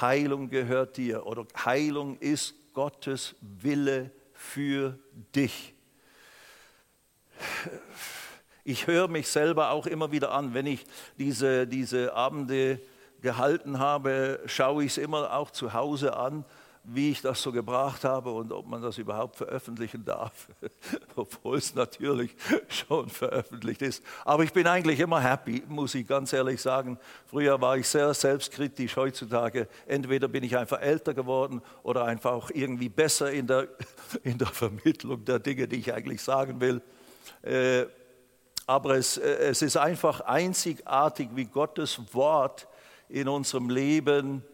Heilung gehört dir oder Heilung ist Gottes Wille für dich. Ich höre mich selber auch immer wieder an, wenn ich diese, diese Abende gehalten habe, schaue ich es immer auch zu Hause an wie ich das so gebracht habe und ob man das überhaupt veröffentlichen darf, obwohl es natürlich schon veröffentlicht ist. Aber ich bin eigentlich immer happy, muss ich ganz ehrlich sagen. Früher war ich sehr selbstkritisch, heutzutage entweder bin ich einfach älter geworden oder einfach auch irgendwie besser in der, in der Vermittlung der Dinge, die ich eigentlich sagen will. Äh, aber es, äh, es ist einfach einzigartig, wie Gottes Wort in unserem Leben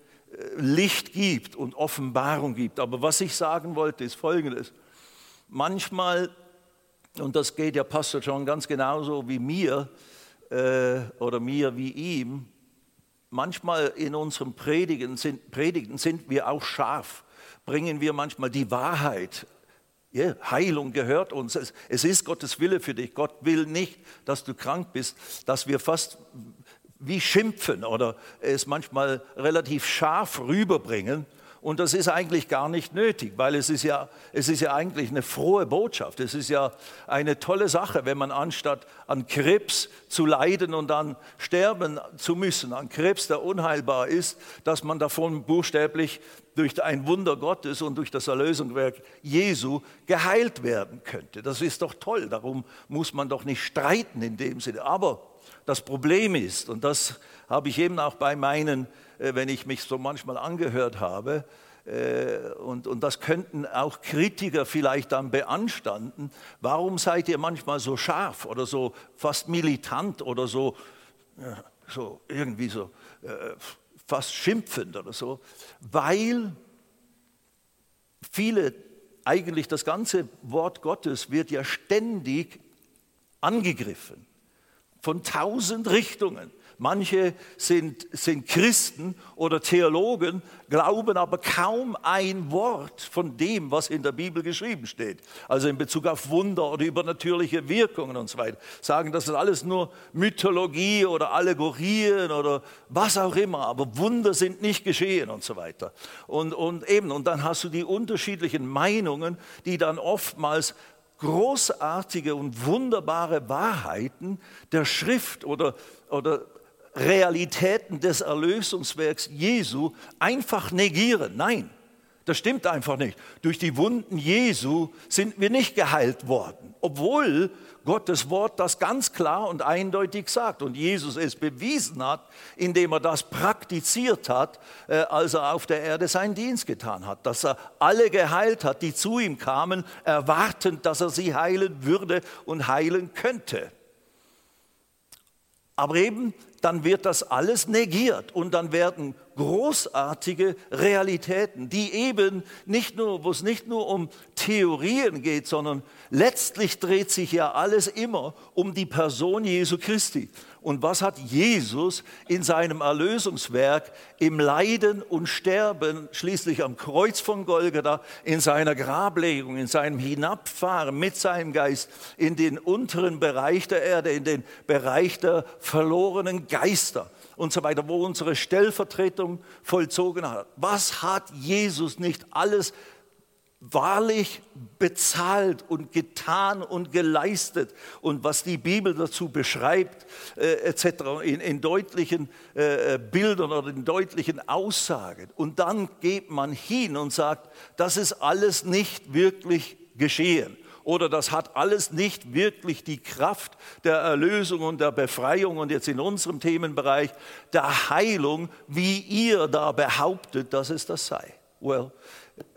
Licht gibt und Offenbarung gibt. Aber was ich sagen wollte, ist Folgendes. Manchmal, und das geht ja Pastor John ganz genauso wie mir äh, oder mir wie ihm, manchmal in unserem Predigen sind, Predigen sind wir auch scharf, bringen wir manchmal die Wahrheit. Ja, Heilung gehört uns. Es, es ist Gottes Wille für dich. Gott will nicht, dass du krank bist, dass wir fast wie schimpfen oder es manchmal relativ scharf rüberbringen. Und das ist eigentlich gar nicht nötig, weil es ist, ja, es ist ja eigentlich eine frohe Botschaft. Es ist ja eine tolle Sache, wenn man anstatt an Krebs zu leiden und dann sterben zu müssen, an Krebs, der unheilbar ist, dass man davon buchstäblich durch ein Wunder Gottes und durch das Erlösungswerk Jesu geheilt werden könnte. Das ist doch toll, darum muss man doch nicht streiten in dem Sinne. Aber das Problem ist, und das habe ich eben auch bei meinen, äh, wenn ich mich so manchmal angehört habe, äh, und, und das könnten auch Kritiker vielleicht dann beanstanden, warum seid ihr manchmal so scharf oder so fast militant oder so, so irgendwie so äh, fast schimpfend oder so, weil viele, eigentlich das ganze Wort Gottes wird ja ständig angegriffen von tausend Richtungen. Manche sind, sind Christen oder Theologen, glauben aber kaum ein Wort von dem, was in der Bibel geschrieben steht. Also in Bezug auf Wunder oder übernatürliche Wirkungen und so weiter. Sagen, das ist alles nur Mythologie oder Allegorien oder was auch immer. Aber Wunder sind nicht geschehen und so weiter. Und, und eben, und dann hast du die unterschiedlichen Meinungen, die dann oftmals großartige und wunderbare Wahrheiten der Schrift oder, oder Realitäten des Erlösungswerks Jesu einfach negieren. Nein, das stimmt einfach nicht. Durch die Wunden Jesu sind wir nicht geheilt worden, obwohl Gottes Wort das ganz klar und eindeutig sagt und Jesus es bewiesen hat, indem er das praktiziert hat, äh, als er auf der Erde seinen Dienst getan hat, dass er alle geheilt hat, die zu ihm kamen, erwartend, dass er sie heilen würde und heilen könnte. Aber eben dann wird das alles negiert und dann werden großartige Realitäten, die eben nicht nur, wo es nicht nur um Theorien geht, sondern letztlich dreht sich ja alles immer um die Person Jesu Christi. Und was hat Jesus in seinem Erlösungswerk im Leiden und Sterben, schließlich am Kreuz von Golgatha, in seiner Grablegung, in seinem Hinabfahren mit seinem Geist in den unteren Bereich der Erde, in den Bereich der verlorenen Geister und so weiter, wo unsere Stellvertretung vollzogen hat. Was hat Jesus nicht alles wahrlich bezahlt und getan und geleistet und was die Bibel dazu beschreibt, äh, etc., in, in deutlichen äh, Bildern oder in deutlichen Aussagen. Und dann geht man hin und sagt, das ist alles nicht wirklich geschehen oder das hat alles nicht wirklich die Kraft der Erlösung und der Befreiung und jetzt in unserem Themenbereich der Heilung, wie ihr da behauptet, dass es das sei. Well,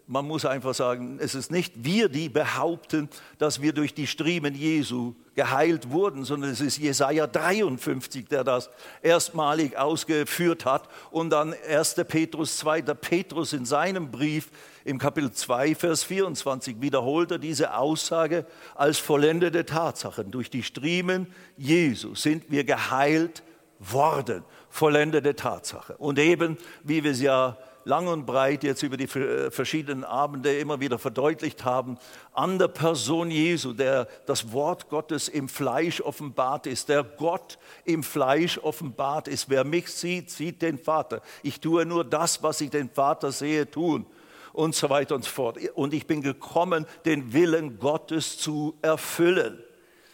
man muss einfach sagen, es ist nicht wir, die behaupten, dass wir durch die Striemen Jesu geheilt wurden, sondern es ist Jesaja 53, der das erstmalig ausgeführt hat. Und dann 1. Petrus, 2. Petrus in seinem Brief im Kapitel 2, Vers 24 wiederholt er diese Aussage als vollendete Tatsachen. Durch die Striemen Jesu sind wir geheilt worden. Vollendete Tatsache. Und eben, wie wir es ja lang und breit jetzt über die äh, verschiedenen Abende immer wieder verdeutlicht haben, an der Person Jesu, der das Wort Gottes im Fleisch offenbart ist, der Gott im Fleisch offenbart ist. Wer mich sieht, sieht den Vater. Ich tue nur das, was ich den Vater sehe, tun und so weiter und so fort. Und ich bin gekommen, den Willen Gottes zu erfüllen.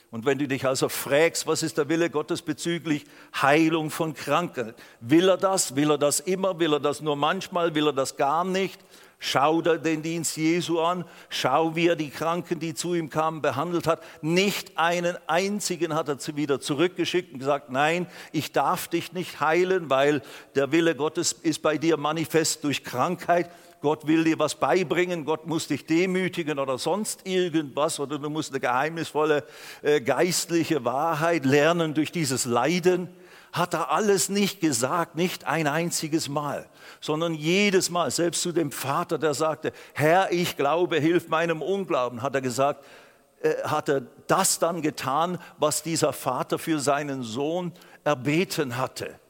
Und wenn du dich also fragst, was ist der Wille Gottes bezüglich Heilung von Kranken? Will er das? Will er das immer? Will er das nur manchmal? Will er das gar nicht? Schau dir den Dienst Jesu an. Schau, wie er die Kranken, die zu ihm kamen, behandelt hat. Nicht einen einzigen hat er wieder zurückgeschickt und gesagt, nein, ich darf dich nicht heilen, weil der Wille Gottes ist bei dir manifest durch Krankheit. Gott will dir was beibringen, Gott muss dich demütigen oder sonst irgendwas oder du musst eine geheimnisvolle äh, geistliche Wahrheit lernen durch dieses Leiden. Hat er alles nicht gesagt, nicht ein einziges Mal, sondern jedes Mal, selbst zu dem Vater, der sagte, Herr, ich glaube, hilf meinem Unglauben, hat er gesagt, äh, hat er das dann getan, was dieser Vater für seinen Sohn erbeten hatte.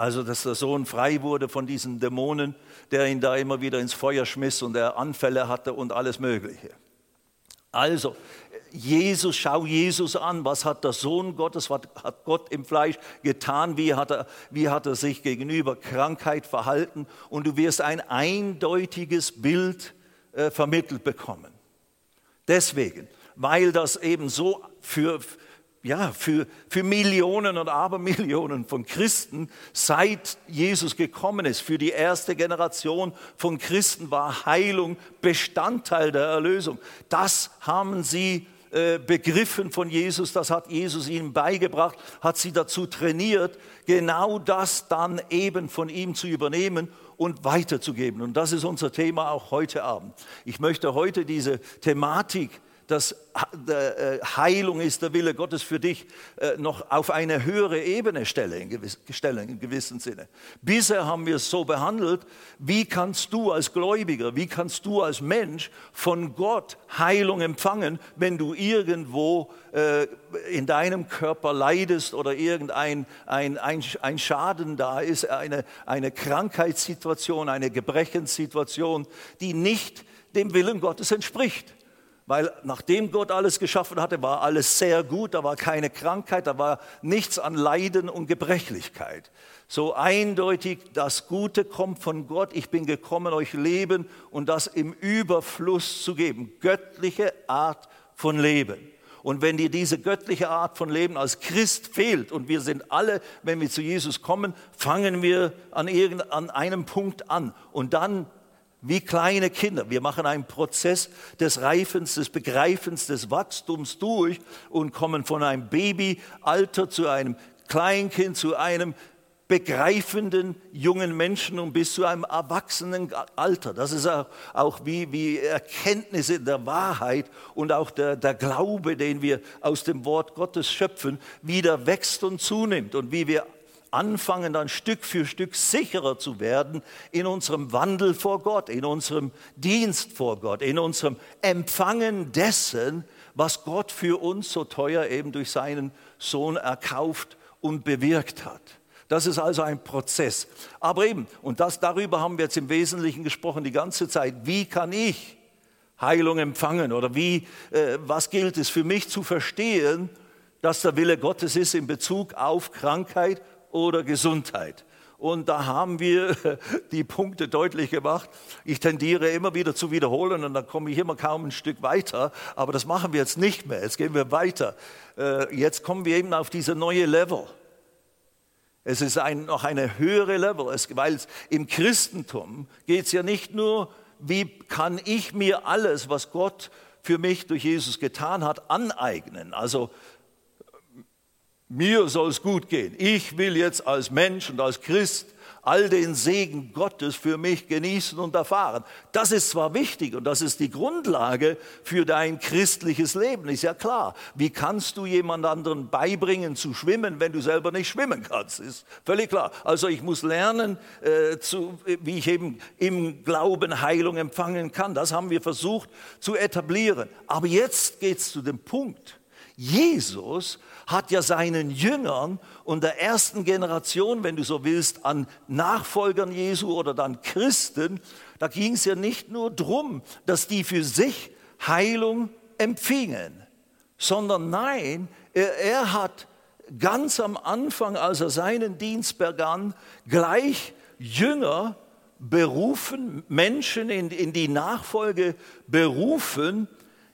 Also, dass der Sohn frei wurde von diesen Dämonen, der ihn da immer wieder ins Feuer schmiss und er Anfälle hatte und alles Mögliche. Also, Jesus, schau Jesus an, was hat der Sohn Gottes, was hat Gott im Fleisch getan, wie hat er, wie hat er sich gegenüber Krankheit verhalten und du wirst ein eindeutiges Bild äh, vermittelt bekommen. Deswegen, weil das eben so für, ja, für, für Millionen und Abermillionen von Christen, seit Jesus gekommen ist, für die erste Generation von Christen war Heilung Bestandteil der Erlösung. Das haben sie äh, begriffen von Jesus, das hat Jesus ihnen beigebracht, hat sie dazu trainiert, genau das dann eben von ihm zu übernehmen und weiterzugeben. Und das ist unser Thema auch heute Abend. Ich möchte heute diese Thematik dass äh, Heilung ist der Wille Gottes für dich, äh, noch auf eine höhere Ebene stellen, in gewissem Sinne. Bisher haben wir es so behandelt, wie kannst du als Gläubiger, wie kannst du als Mensch von Gott Heilung empfangen, wenn du irgendwo äh, in deinem Körper leidest oder irgendein ein, ein, ein Schaden da ist, eine, eine Krankheitssituation, eine Gebrechenssituation, die nicht dem Willen Gottes entspricht weil nachdem Gott alles geschaffen hatte, war alles sehr gut, da war keine Krankheit, da war nichts an Leiden und Gebrechlichkeit. So eindeutig, das Gute kommt von Gott, ich bin gekommen, euch Leben und das im Überfluss zu geben. Göttliche Art von Leben. Und wenn dir diese göttliche Art von Leben als Christ fehlt, und wir sind alle, wenn wir zu Jesus kommen, fangen wir an, an einem Punkt an. Und dann wie kleine Kinder. Wir machen einen Prozess des Reifens, des Begreifens, des Wachstums durch und kommen von einem Babyalter zu einem Kleinkind, zu einem begreifenden jungen Menschen und bis zu einem erwachsenen Alter. Das ist auch, auch wie, wie Erkenntnisse der Wahrheit und auch der, der Glaube, den wir aus dem Wort Gottes schöpfen, wieder wächst und zunimmt und wie wir anfangen dann Stück für Stück sicherer zu werden in unserem Wandel vor Gott, in unserem Dienst vor Gott, in unserem Empfangen dessen, was Gott für uns so teuer eben durch seinen Sohn erkauft und bewirkt hat. Das ist also ein Prozess. Aber eben, und das, darüber haben wir jetzt im Wesentlichen gesprochen die ganze Zeit, wie kann ich Heilung empfangen oder wie, äh, was gilt es für mich zu verstehen, dass der Wille Gottes ist in Bezug auf Krankheit oder Gesundheit. Und da haben wir die Punkte deutlich gemacht. Ich tendiere immer wieder zu wiederholen und dann komme ich immer kaum ein Stück weiter. Aber das machen wir jetzt nicht mehr. Jetzt gehen wir weiter. Äh, jetzt kommen wir eben auf diese neue Level. Es ist ein, noch eine höhere Level, es, weil im Christentum geht es ja nicht nur, wie kann ich mir alles, was Gott für mich durch Jesus getan hat, aneignen. Also mir soll es gut gehen. Ich will jetzt als Mensch und als Christ all den Segen Gottes für mich genießen und erfahren. Das ist zwar wichtig und das ist die Grundlage für dein christliches Leben, ist ja klar. Wie kannst du jemand anderen beibringen zu schwimmen, wenn du selber nicht schwimmen kannst? Ist völlig klar. Also ich muss lernen, äh, zu, wie ich eben im Glauben Heilung empfangen kann. Das haben wir versucht zu etablieren. Aber jetzt geht es zu dem Punkt, Jesus hat ja seinen Jüngern und der ersten Generation, wenn du so willst, an Nachfolgern Jesu oder dann Christen, da ging es ja nicht nur darum, dass die für sich Heilung empfingen, sondern nein, er, er hat ganz am Anfang, als er seinen Dienst begann, gleich Jünger berufen, Menschen in, in die Nachfolge berufen,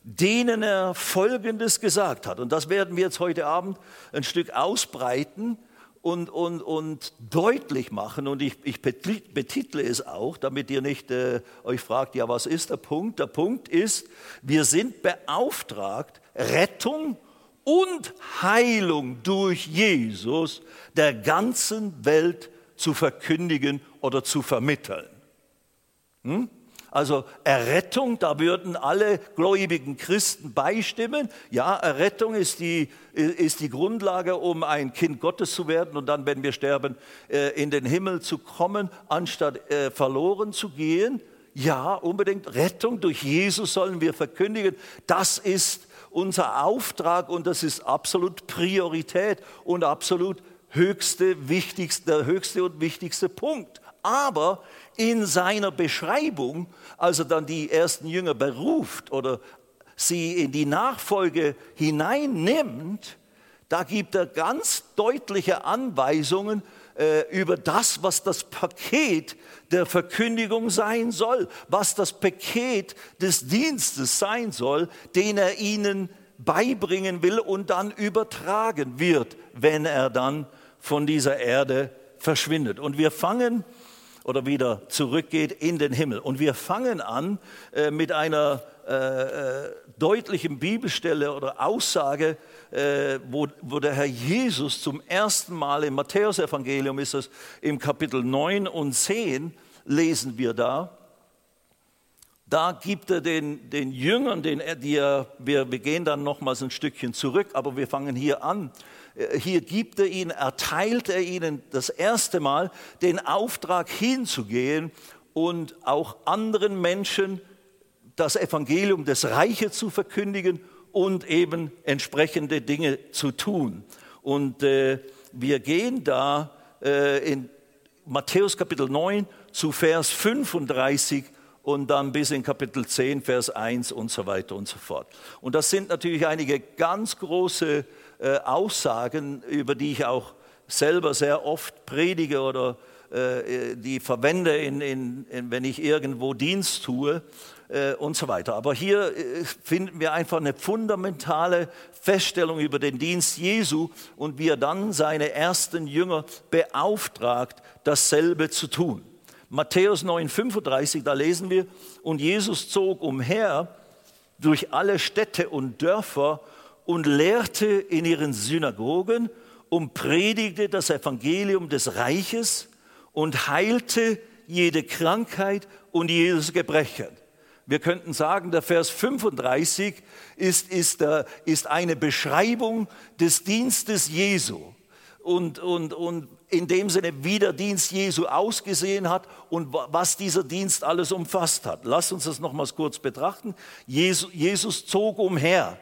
denen er Folgendes gesagt hat. Und das werden wir jetzt heute Abend ein Stück ausbreiten und, und, und deutlich machen. Und ich, ich betitle es auch, damit ihr nicht äh, euch fragt, ja, was ist der Punkt? Der Punkt ist, wir sind beauftragt, Rettung und Heilung durch Jesus der ganzen Welt zu verkündigen oder zu vermitteln. Hm? Also Errettung, da würden alle gläubigen Christen beistimmen. Ja, Errettung ist die, ist die Grundlage, um ein Kind Gottes zu werden und dann, wenn wir sterben, äh, in den Himmel zu kommen, anstatt äh, verloren zu gehen. Ja, unbedingt Rettung durch Jesus sollen wir verkündigen. Das ist unser Auftrag und das ist absolut Priorität und absolut höchste, wichtigste, der höchste und wichtigste Punkt. Aber in seiner Beschreibung, als er dann die ersten Jünger beruft oder sie in die Nachfolge hineinnimmt, da gibt er ganz deutliche Anweisungen äh, über das, was das Paket der Verkündigung sein soll, was das Paket des Dienstes sein soll, den er ihnen beibringen will und dann übertragen wird, wenn er dann von dieser Erde verschwindet. Und wir fangen oder wieder zurückgeht in den Himmel. Und wir fangen an äh, mit einer äh, äh, deutlichen Bibelstelle oder Aussage, äh, wo, wo der Herr Jesus zum ersten Mal im Matthäusevangelium ist es im Kapitel 9 und 10 lesen wir da. Da gibt er den, den Jüngern, den, die er, wir, wir gehen dann nochmals ein Stückchen zurück, aber wir fangen hier an hier gibt er ihnen, erteilt er ihnen das erste Mal den Auftrag hinzugehen und auch anderen Menschen das Evangelium des Reiches zu verkündigen und eben entsprechende Dinge zu tun. Und äh, wir gehen da äh, in Matthäus Kapitel 9 zu Vers 35 und dann bis in Kapitel 10, Vers 1 und so weiter und so fort. Und das sind natürlich einige ganz große äh, Aussagen, über die ich auch selber sehr oft predige oder äh, die verwende, in, in, in, wenn ich irgendwo Dienst tue äh, und so weiter. Aber hier äh, finden wir einfach eine fundamentale Feststellung über den Dienst Jesu und wie er dann seine ersten Jünger beauftragt, dasselbe zu tun. Matthäus 9:35, da lesen wir, und Jesus zog umher durch alle Städte und Dörfer und lehrte in ihren Synagogen und predigte das Evangelium des Reiches und heilte jede Krankheit und jedes Gebrechen. Wir könnten sagen, der Vers 35 ist, ist, der, ist eine Beschreibung des Dienstes Jesu und, und, und in dem Sinne, wie der Dienst Jesu ausgesehen hat und was dieser Dienst alles umfasst hat. Lass uns das nochmals kurz betrachten. Jesus, Jesus zog umher.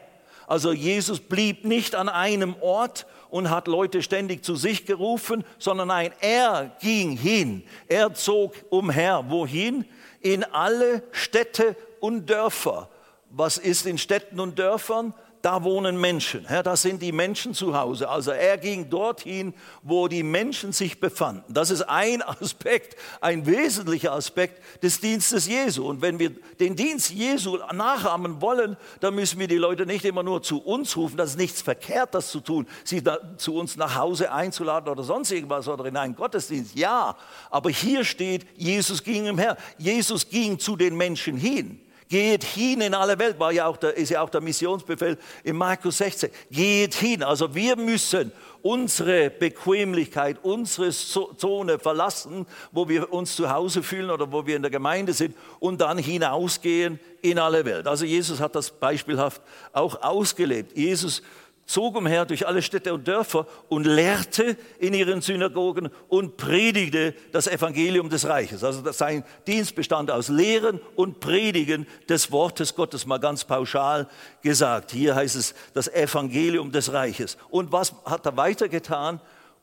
Also Jesus blieb nicht an einem Ort und hat Leute ständig zu sich gerufen, sondern nein, er ging hin. Er zog umher. Wohin? In alle Städte und Dörfer. Was ist in Städten und Dörfern? Da wohnen Menschen. Ja, da sind die Menschen zu Hause. Also er ging dorthin, wo die Menschen sich befanden. Das ist ein Aspekt, ein wesentlicher Aspekt des Dienstes Jesu. Und wenn wir den Dienst Jesu nachahmen wollen, dann müssen wir die Leute nicht immer nur zu uns rufen. Das ist nichts verkehrt, das zu tun, sie zu uns nach Hause einzuladen oder sonst irgendwas oder in einen Gottesdienst. Ja, aber hier steht, Jesus ging umher. Jesus ging zu den Menschen hin. Geht hin in alle Welt, war ja auch der, ist ja auch der Missionsbefehl in Markus 16. Geht hin. Also wir müssen unsere Bequemlichkeit, unsere Zone verlassen, wo wir uns zu Hause fühlen oder wo wir in der Gemeinde sind und dann hinausgehen in alle Welt. Also Jesus hat das beispielhaft auch ausgelebt. Jesus zog umher durch alle Städte und Dörfer und lehrte in ihren Synagogen und predigte das Evangelium des Reiches. Also sein Dienst bestand aus Lehren und Predigen des Wortes Gottes, mal ganz pauschal gesagt. Hier heißt es das Evangelium des Reiches. Und was hat er weitergetan?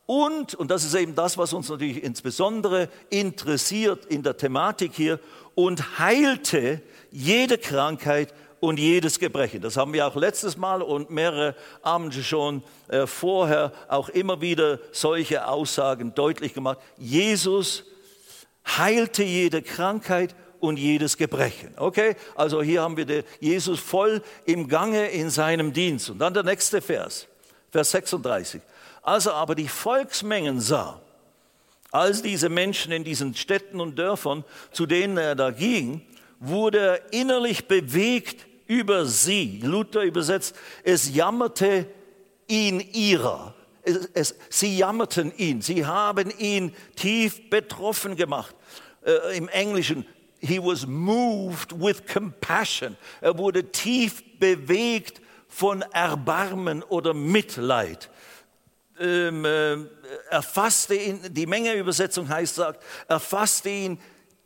Und, und das ist eben das, was uns natürlich insbesondere interessiert in der Thematik hier, und heilte jede Krankheit und jedes Gebrechen. Das haben wir auch letztes Mal und mehrere Abende schon äh, vorher auch immer wieder solche Aussagen deutlich gemacht. Jesus heilte jede Krankheit und jedes Gebrechen. Okay, also hier haben wir Jesus voll im Gange in seinem Dienst. Und dann der nächste Vers, Vers 36. Als er aber die Volksmengen sah, als diese Menschen in diesen Städten und Dörfern, zu denen er da ging, wurde er innerlich bewegt über sie. Luther übersetzt, es jammerte ihn ihrer. Es, es, sie jammerten ihn, sie haben ihn tief betroffen gemacht. Äh, Im Englischen, he was moved with compassion. Er wurde tief bewegt von Erbarmen oder Mitleid. Ähm, äh, erfasste ihn, die Mengeübersetzung heißt, sagt, erfasste ihn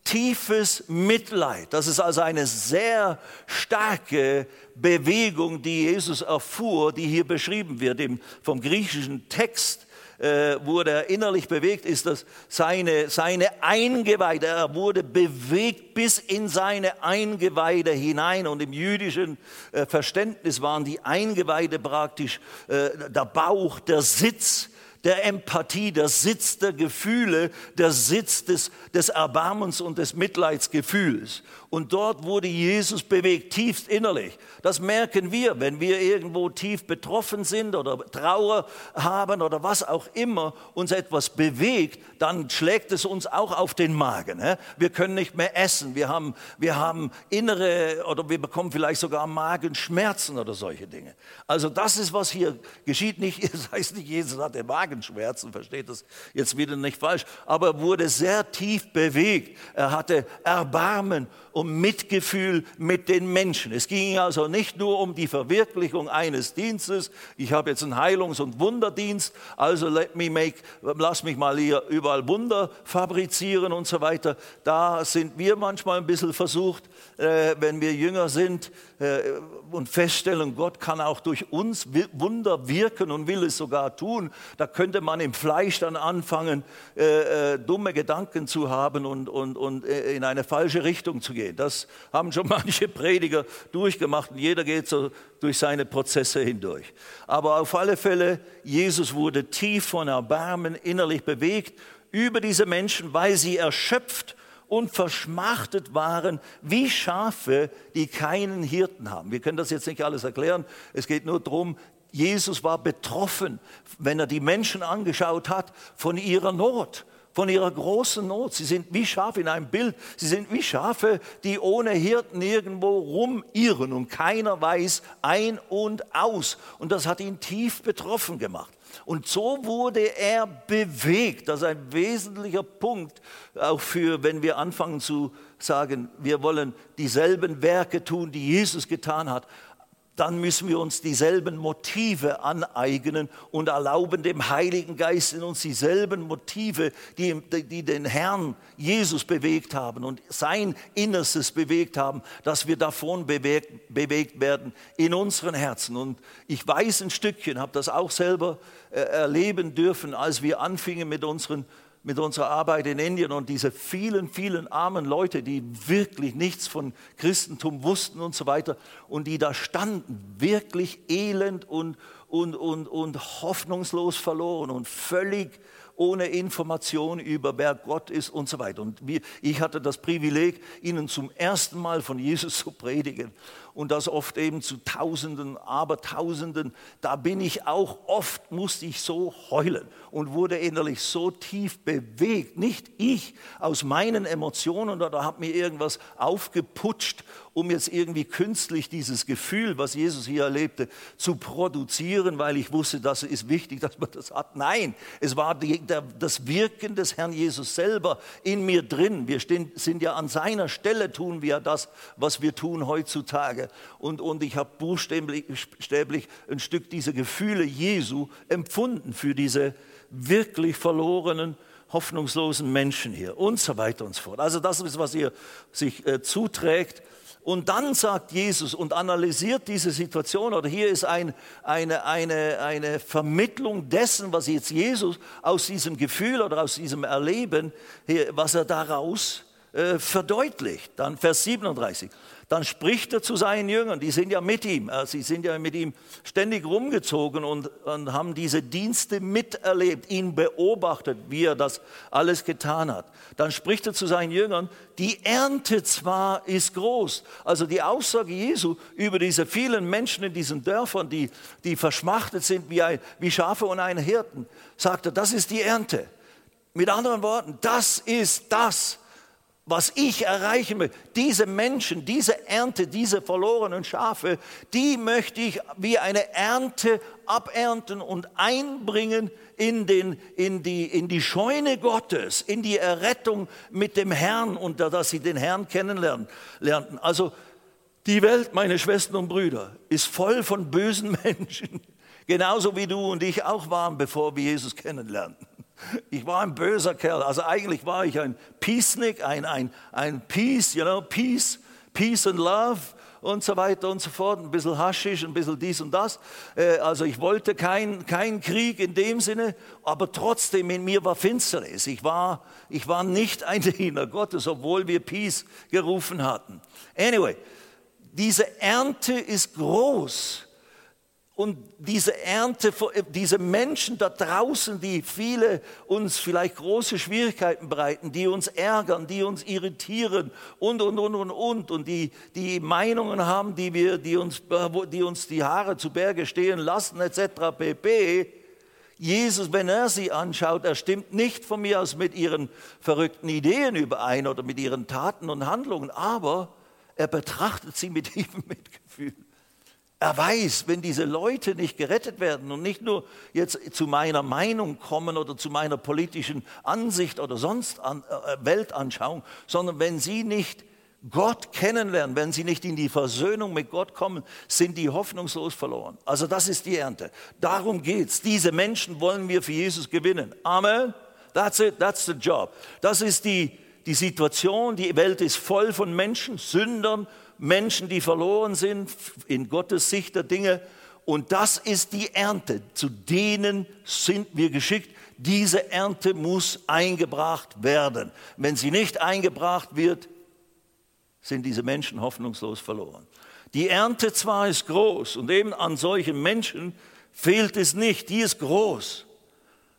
tiefes Mitleid. Das ist also eine sehr starke Bewegung, die Jesus erfuhr, die hier beschrieben wird. vom griechischen Text äh, wurde er innerlich bewegt, ist das seine, seine Eingeweide. Er wurde bewegt bis in seine Eingeweide hinein. Und im jüdischen äh, Verständnis waren die Eingeweide praktisch äh, der Bauch, der Sitz der Empathie, der Sitz der Gefühle, der Sitz des, des Erbarmens und des Mitleidsgefühls. Und dort wurde Jesus bewegt, tiefst innerlich. Das merken wir, wenn wir irgendwo tief betroffen sind oder Trauer haben oder was auch immer uns etwas bewegt, dann schlägt es uns auch auf den Magen. Wir können nicht mehr essen, wir haben, wir haben innere oder wir bekommen vielleicht sogar Magenschmerzen oder solche Dinge. Also das ist, was hier geschieht. Nicht, das heißt nicht, Jesus hatte Magenschmerzen, versteht das jetzt wieder nicht falsch, aber er wurde sehr tief bewegt. Er hatte Erbarmen um Mitgefühl mit den Menschen. Es ging also nicht nur um die Verwirklichung eines Dienstes. Ich habe jetzt einen Heilungs- und Wunderdienst, also let me make, lass mich mal hier überall Wunder fabrizieren und so weiter. Da sind wir manchmal ein bisschen versucht, äh, wenn wir jünger sind und feststellen, Gott kann auch durch uns Wunder wirken und will es sogar tun. Da könnte man im Fleisch dann anfangen, äh, dumme Gedanken zu haben und, und, und in eine falsche Richtung zu gehen. Das haben schon manche Prediger durchgemacht und jeder geht so durch seine Prozesse hindurch. Aber auf alle Fälle, Jesus wurde tief von Erbarmen innerlich bewegt über diese Menschen, weil sie erschöpft und verschmachtet waren wie Schafe, die keinen Hirten haben. Wir können das jetzt nicht alles erklären. Es geht nur darum, Jesus war betroffen, wenn er die Menschen angeschaut hat, von ihrer Not von ihrer großen Not. Sie sind wie Schafe in einem Bild. Sie sind wie Schafe, die ohne Hirten irgendwo rumirren und keiner weiß ein und aus. Und das hat ihn tief betroffen gemacht. Und so wurde er bewegt. Das ist ein wesentlicher Punkt, auch für, wenn wir anfangen zu sagen, wir wollen dieselben Werke tun, die Jesus getan hat dann müssen wir uns dieselben Motive aneignen und erlauben dem Heiligen Geist in uns dieselben Motive, die, die, den Herrn Jesus bewegt haben und sein Innerstes bewegt haben, dass wir davon bewegt, bewegt werden in unseren Herzen. Und ich weiß ein Stückchen, habe das auch selber äh, erleben dürfen, als wir anfingen mit unseren mit unserer Arbeit in Indien und diese vielen, vielen armen Leute, die wirklich nichts von Christentum wussten und so weiter und die da standen, wirklich elend und, und, und, und hoffnungslos verloren und völlig ohne Information über wer Gott ist und so weiter. Und ich hatte das Privileg, ihnen zum ersten Mal von Jesus zu predigen und das oft eben zu Tausenden, Abertausenden. Da bin ich auch oft, musste ich so heulen und wurde innerlich so tief bewegt. Nicht ich aus meinen Emotionen oder habe mir irgendwas aufgeputscht um jetzt irgendwie künstlich dieses Gefühl, was Jesus hier erlebte, zu produzieren, weil ich wusste, das ist wichtig, dass man das hat. Nein, es war die, der, das Wirken des Herrn Jesus selber in mir drin. Wir stehen, sind ja an seiner Stelle, tun wir das, was wir tun heutzutage. Und, und ich habe buchstäblich ein Stück dieser Gefühle Jesu empfunden für diese wirklich verlorenen hoffnungslosen Menschen hier und so weiter und so fort. Also das ist, was ihr sich äh, zuträgt. Und dann sagt Jesus und analysiert diese Situation, oder hier ist ein, eine, eine, eine Vermittlung dessen, was jetzt Jesus aus diesem Gefühl oder aus diesem Erleben, was er daraus äh, verdeutlicht. Dann Vers 37. Dann spricht er zu seinen Jüngern, die sind ja mit ihm, sie sind ja mit ihm ständig rumgezogen und, und haben diese Dienste miterlebt, ihn beobachtet, wie er das alles getan hat. Dann spricht er zu seinen Jüngern, die Ernte zwar ist groß. Also die Aussage Jesu über diese vielen Menschen in diesen Dörfern, die, die verschmachtet sind wie, ein, wie Schafe und ein Hirten, sagt er, das ist die Ernte. Mit anderen Worten, das ist das, was ich erreichen will, diese Menschen, diese Ernte, diese verlorenen Schafe, die möchte ich wie eine Ernte abernten und einbringen in, den, in, die, in die Scheune Gottes, in die Errettung mit dem Herrn und dass sie den Herrn kennenlernen. Also die Welt, meine Schwestern und Brüder, ist voll von bösen Menschen, genauso wie du und ich auch waren, bevor wir Jesus kennenlernten. Ich war ein böser Kerl. Also eigentlich war ich ein Peacenik, ein, ein, ein Peace, you know, Peace, Peace and Love und so weiter und so fort. Ein bisschen Haschisch, ein bisschen dies und das. Äh, also ich wollte keinen kein Krieg in dem Sinne, aber trotzdem in mir war Finsternis. Ich war, ich war nicht ein Diener Gottes, obwohl wir Peace gerufen hatten. Anyway, diese Ernte ist groß. Und diese Ernte, diese Menschen da draußen, die viele uns vielleicht große Schwierigkeiten bereiten, die uns ärgern, die uns irritieren und, und, und, und, und, und die, die Meinungen haben, die, wir, die, uns, die uns die Haare zu Berge stehen lassen, etc. pp. Jesus, wenn er sie anschaut, er stimmt nicht von mir aus mit ihren verrückten Ideen überein oder mit ihren Taten und Handlungen, aber er betrachtet sie mit tiefem Mitgefühl. Er weiß, wenn diese Leute nicht gerettet werden und nicht nur jetzt zu meiner Meinung kommen oder zu meiner politischen Ansicht oder sonst an, äh, Weltanschauung, sondern wenn sie nicht Gott kennenlernen, wenn sie nicht in die Versöhnung mit Gott kommen, sind die hoffnungslos verloren. Also das ist die Ernte. Darum geht's. Diese Menschen wollen wir für Jesus gewinnen. Amen. That's it. That's the job. Das ist die, die Situation. Die Welt ist voll von Menschen, Sündern, Menschen, die verloren sind in Gottes Sicht der Dinge. Und das ist die Ernte. Zu denen sind wir geschickt. Diese Ernte muss eingebracht werden. Wenn sie nicht eingebracht wird, sind diese Menschen hoffnungslos verloren. Die Ernte zwar ist groß und eben an solchen Menschen fehlt es nicht, die ist groß.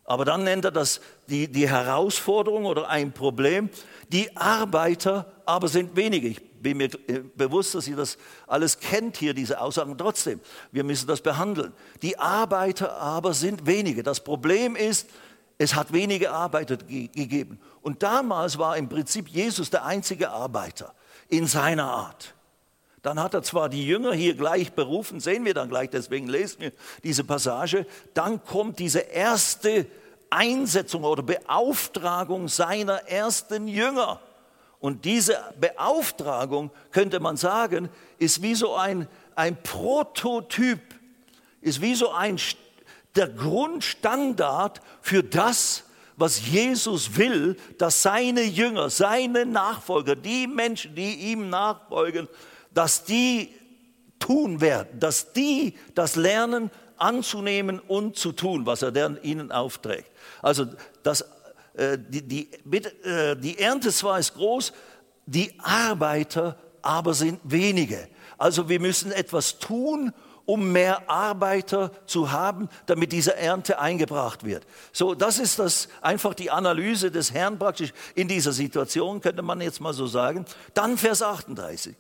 Aber dann nennt er das die, die Herausforderung oder ein Problem. Die Arbeiter aber sind wenige. Ich bin mir äh, bewusst, dass ihr das alles kennt hier, diese Aussagen. Trotzdem, wir müssen das behandeln. Die Arbeiter aber sind wenige. Das Problem ist, es hat wenige Arbeiter gegeben. Und damals war im Prinzip Jesus der einzige Arbeiter in seiner Art. Dann hat er zwar die Jünger hier gleich berufen, sehen wir dann gleich, deswegen lesen wir diese Passage. Dann kommt diese erste Einsetzung oder Beauftragung seiner ersten Jünger. Und diese Beauftragung, könnte man sagen, ist wie so ein, ein Prototyp, ist wie so ein, der Grundstandard für das, was Jesus will, dass seine Jünger, seine Nachfolger, die Menschen, die ihm nachfolgen, dass die tun werden, dass die das lernen anzunehmen und zu tun, was er ihnen aufträgt. Also das die, die, äh, die Ernte zwar ist groß, die Arbeiter aber sind wenige. Also wir müssen etwas tun, um mehr Arbeiter zu haben, damit diese Ernte eingebracht wird. So, das ist das einfach die Analyse des Herrn praktisch in dieser Situation, könnte man jetzt mal so sagen. Dann Vers 38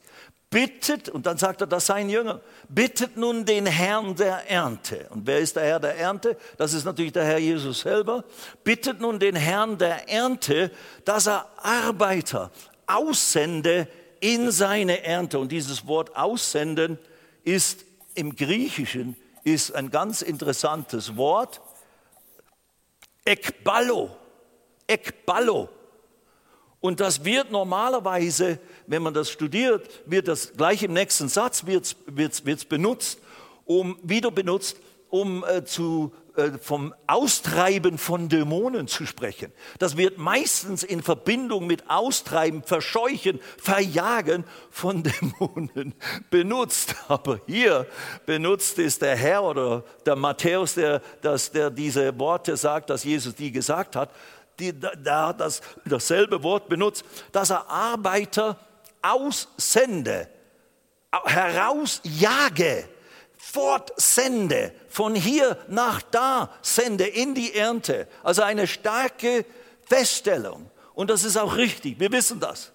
bittet, und dann sagt er das seinen Jüngern, bittet nun den Herrn der Ernte. Und wer ist der Herr der Ernte? Das ist natürlich der Herr Jesus selber. Bittet nun den Herrn der Ernte, dass er Arbeiter aussende in seine Ernte. Und dieses Wort aussenden ist im Griechischen ist ein ganz interessantes Wort. Ekballo. Ekballo. Und das wird normalerweise, wenn man das studiert, wird das gleich im nächsten Satz wird's, wird's, wird's benutzt, um, wieder benutzt, um äh, zu, äh, vom Austreiben von Dämonen zu sprechen. Das wird meistens in Verbindung mit Austreiben, Verscheuchen, Verjagen von Dämonen benutzt. Aber hier benutzt es der Herr oder der Matthäus, der, das, der diese Worte sagt, dass Jesus die gesagt hat, die, da hat das, dasselbe Wort benutzt, dass er Arbeiter aussende, herausjage, fortsende, von hier nach da sende in die Ernte. Also eine starke Feststellung. Und das ist auch richtig, wir wissen das.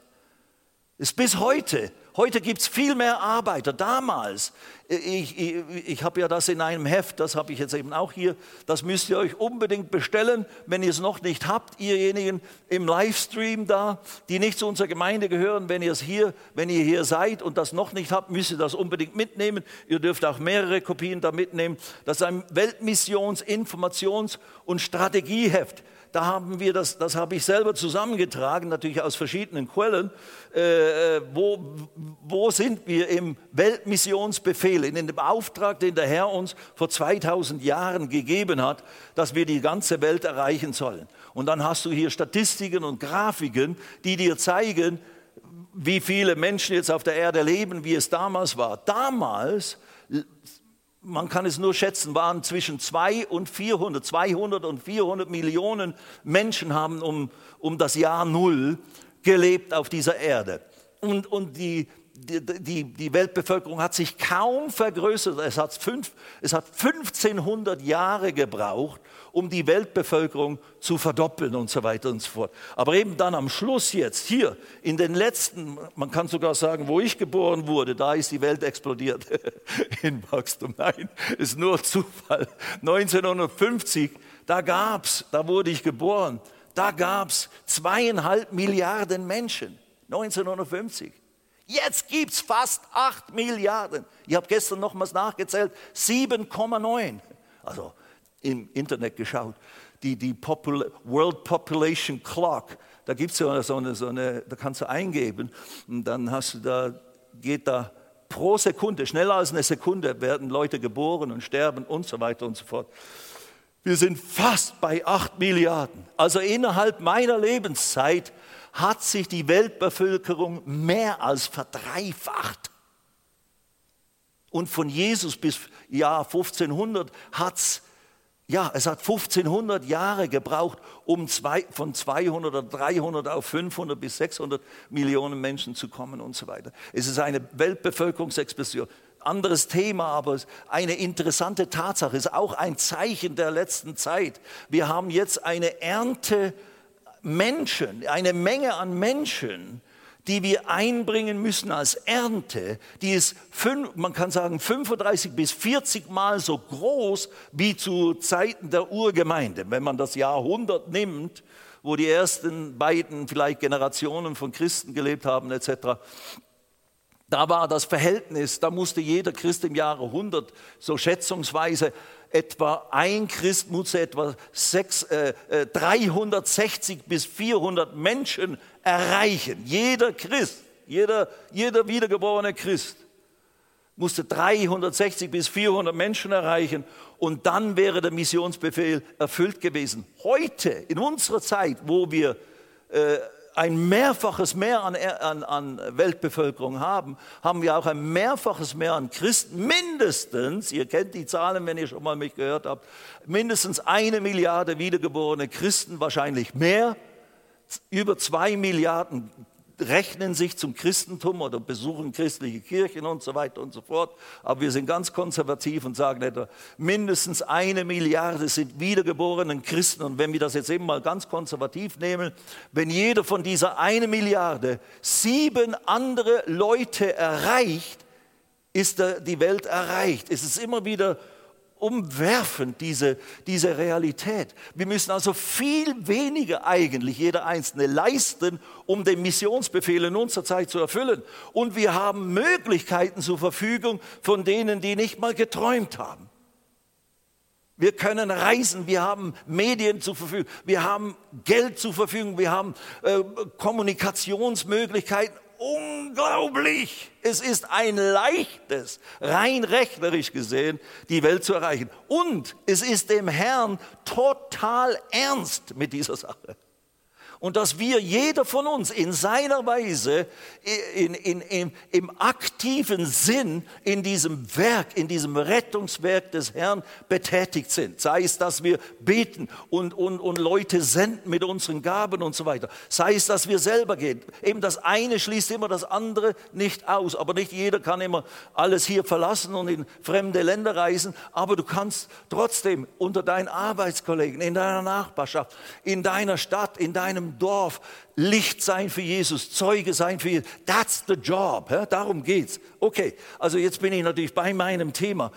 Ist bis heute Heute gibt es viel mehr Arbeiter. Damals, ich, ich, ich habe ja das in einem Heft, das habe ich jetzt eben auch hier, das müsst ihr euch unbedingt bestellen, wenn ihr es noch nicht habt, ihrjenigen im Livestream da, die nicht zu unserer Gemeinde gehören, wenn ihr es hier, wenn ihr hier seid und das noch nicht habt, müsst ihr das unbedingt mitnehmen. Ihr dürft auch mehrere Kopien da mitnehmen. Das ist ein Weltmissions-, Informations- und Strategieheft da haben wir das, das habe ich selber zusammengetragen, natürlich aus verschiedenen Quellen. Äh, äh, wo, wo sind wir im Weltmissionsbefehl, in dem Auftrag, den der Herr uns vor 2000 Jahren gegeben hat, dass wir die ganze Welt erreichen sollen? Und dann hast du hier Statistiken und Grafiken, die dir zeigen, wie viele Menschen jetzt auf der Erde leben, wie es damals war. Damals man kann es nur schätzen, waren zwischen 2 und 400, 200 und 400 Millionen Menschen haben um, um das Jahr Null gelebt auf dieser Erde. Und, und die, die, die, Weltbevölkerung hat sich kaum vergrößert. Es hat, fünf, es hat 1500 Jahre gebraucht, um die Weltbevölkerung zu verdoppeln und so weiter und so fort. Aber eben dann am Schluss jetzt, hier in den letzten, man kann sogar sagen, wo ich geboren wurde, da ist die Welt explodiert in Wachstum. Nein, ist nur Zufall. 1950, da gab es, da wurde ich geboren, da gab es zweieinhalb Milliarden Menschen. 1950. Jetzt gibt es fast 8 Milliarden. Ich habe gestern nochmals nachgezählt, 7,9. Also im Internet geschaut. Die, die Popul World Population Clock, da gibt es ja so eine, so eine, da kannst du eingeben und dann hast du da, geht da pro Sekunde, schneller als eine Sekunde werden Leute geboren und sterben und so weiter und so fort. Wir sind fast bei 8 Milliarden. Also innerhalb meiner Lebenszeit hat sich die Weltbevölkerung mehr als verdreifacht. Und von Jesus bis Jahr 1500 hat es ja, es hat 1500 Jahre gebraucht, um zwei, von 200 oder 300 auf 500 bis 600 Millionen Menschen zu kommen und so weiter. Es ist eine Weltbevölkerungsexplosion. Anderes Thema, aber eine interessante Tatsache ist auch ein Zeichen der letzten Zeit. Wir haben jetzt eine Ernte Menschen, eine Menge an Menschen, die wir einbringen müssen als Ernte, die ist, fünf, man kann sagen, 35 bis 40 Mal so groß wie zu Zeiten der Urgemeinde. Wenn man das Jahrhundert nimmt, wo die ersten beiden vielleicht Generationen von Christen gelebt haben etc., da war das Verhältnis, da musste jeder Christ im Jahre 100 so schätzungsweise etwa ein Christ musste etwa sechs, äh, 360 äh, bis 400 Menschen erreichen. Jeder Christ, jeder, jeder wiedergeborene Christ musste 360 bis 400 Menschen erreichen und dann wäre der Missionsbefehl erfüllt gewesen. Heute, in unserer Zeit, wo wir äh, ein Mehrfaches mehr an, an, an, Weltbevölkerung haben, haben wir auch ein Mehrfaches mehr an Christen. Mindestens, ihr kennt die Zahlen, wenn ihr schon mal mich gehört habt, mindestens eine Milliarde wiedergeborene Christen, wahrscheinlich mehr. Über zwei Milliarden rechnen sich zum Christentum oder besuchen christliche Kirchen und so weiter und so fort. Aber wir sind ganz konservativ und sagen etwa, mindestens eine Milliarde sind wiedergeborenen Christen. Und wenn wir das jetzt eben mal ganz konservativ nehmen, wenn jeder von dieser eine Milliarde sieben andere Leute erreicht, ist die Welt erreicht. Es ist immer wieder umwerfend, diese, diese Realität. Wir müssen also viel weniger eigentlich jeder Einzelne leisten, um den Missionsbefehl in unserer Zeit zu erfüllen. Und wir haben Möglichkeiten zur Verfügung von denen, die nicht mal geträumt haben. Wir können reisen, wir haben Medien zur Verfügung, wir haben Geld zur Verfügung, wir haben äh, Kommunikationsmöglichkeiten unglaublich. Es ist ein leichtes, rein rechnerisch gesehen, die Welt zu erreichen. Und es ist dem Herrn total ernst mit dieser Sache und dass wir, jeder von uns, in seiner Weise, in, in, in, im aktiven Sinn in diesem Werk, in diesem Rettungswerk des Herrn betätigt sind. Sei es, dass wir beten und, und, und Leute senden mit unseren Gaben und so weiter. Sei es, dass wir selber gehen. Eben das eine schließt immer das andere nicht aus. Aber nicht jeder kann immer alles hier verlassen und in fremde Länder reisen. Aber du kannst trotzdem unter deinen Arbeitskollegen, in deiner Nachbarschaft, in deiner Stadt, in deinem Dorf Licht sein für Jesus, Zeuge sein für Jesus. That's the job. Ja? Darum geht's. Okay, also jetzt bin ich natürlich bei meinem Thema.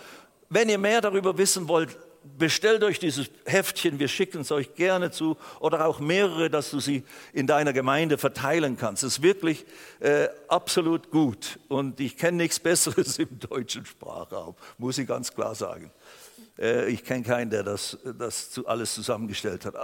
Wenn ihr mehr darüber wissen wollt, bestellt euch dieses Heftchen, wir schicken es euch gerne zu oder auch mehrere, dass du sie in deiner Gemeinde verteilen kannst. Es ist wirklich äh, absolut gut und ich kenne nichts Besseres im deutschen Sprachraum, muss ich ganz klar sagen. Äh, ich kenne keinen, der das, das alles zusammengestellt hat.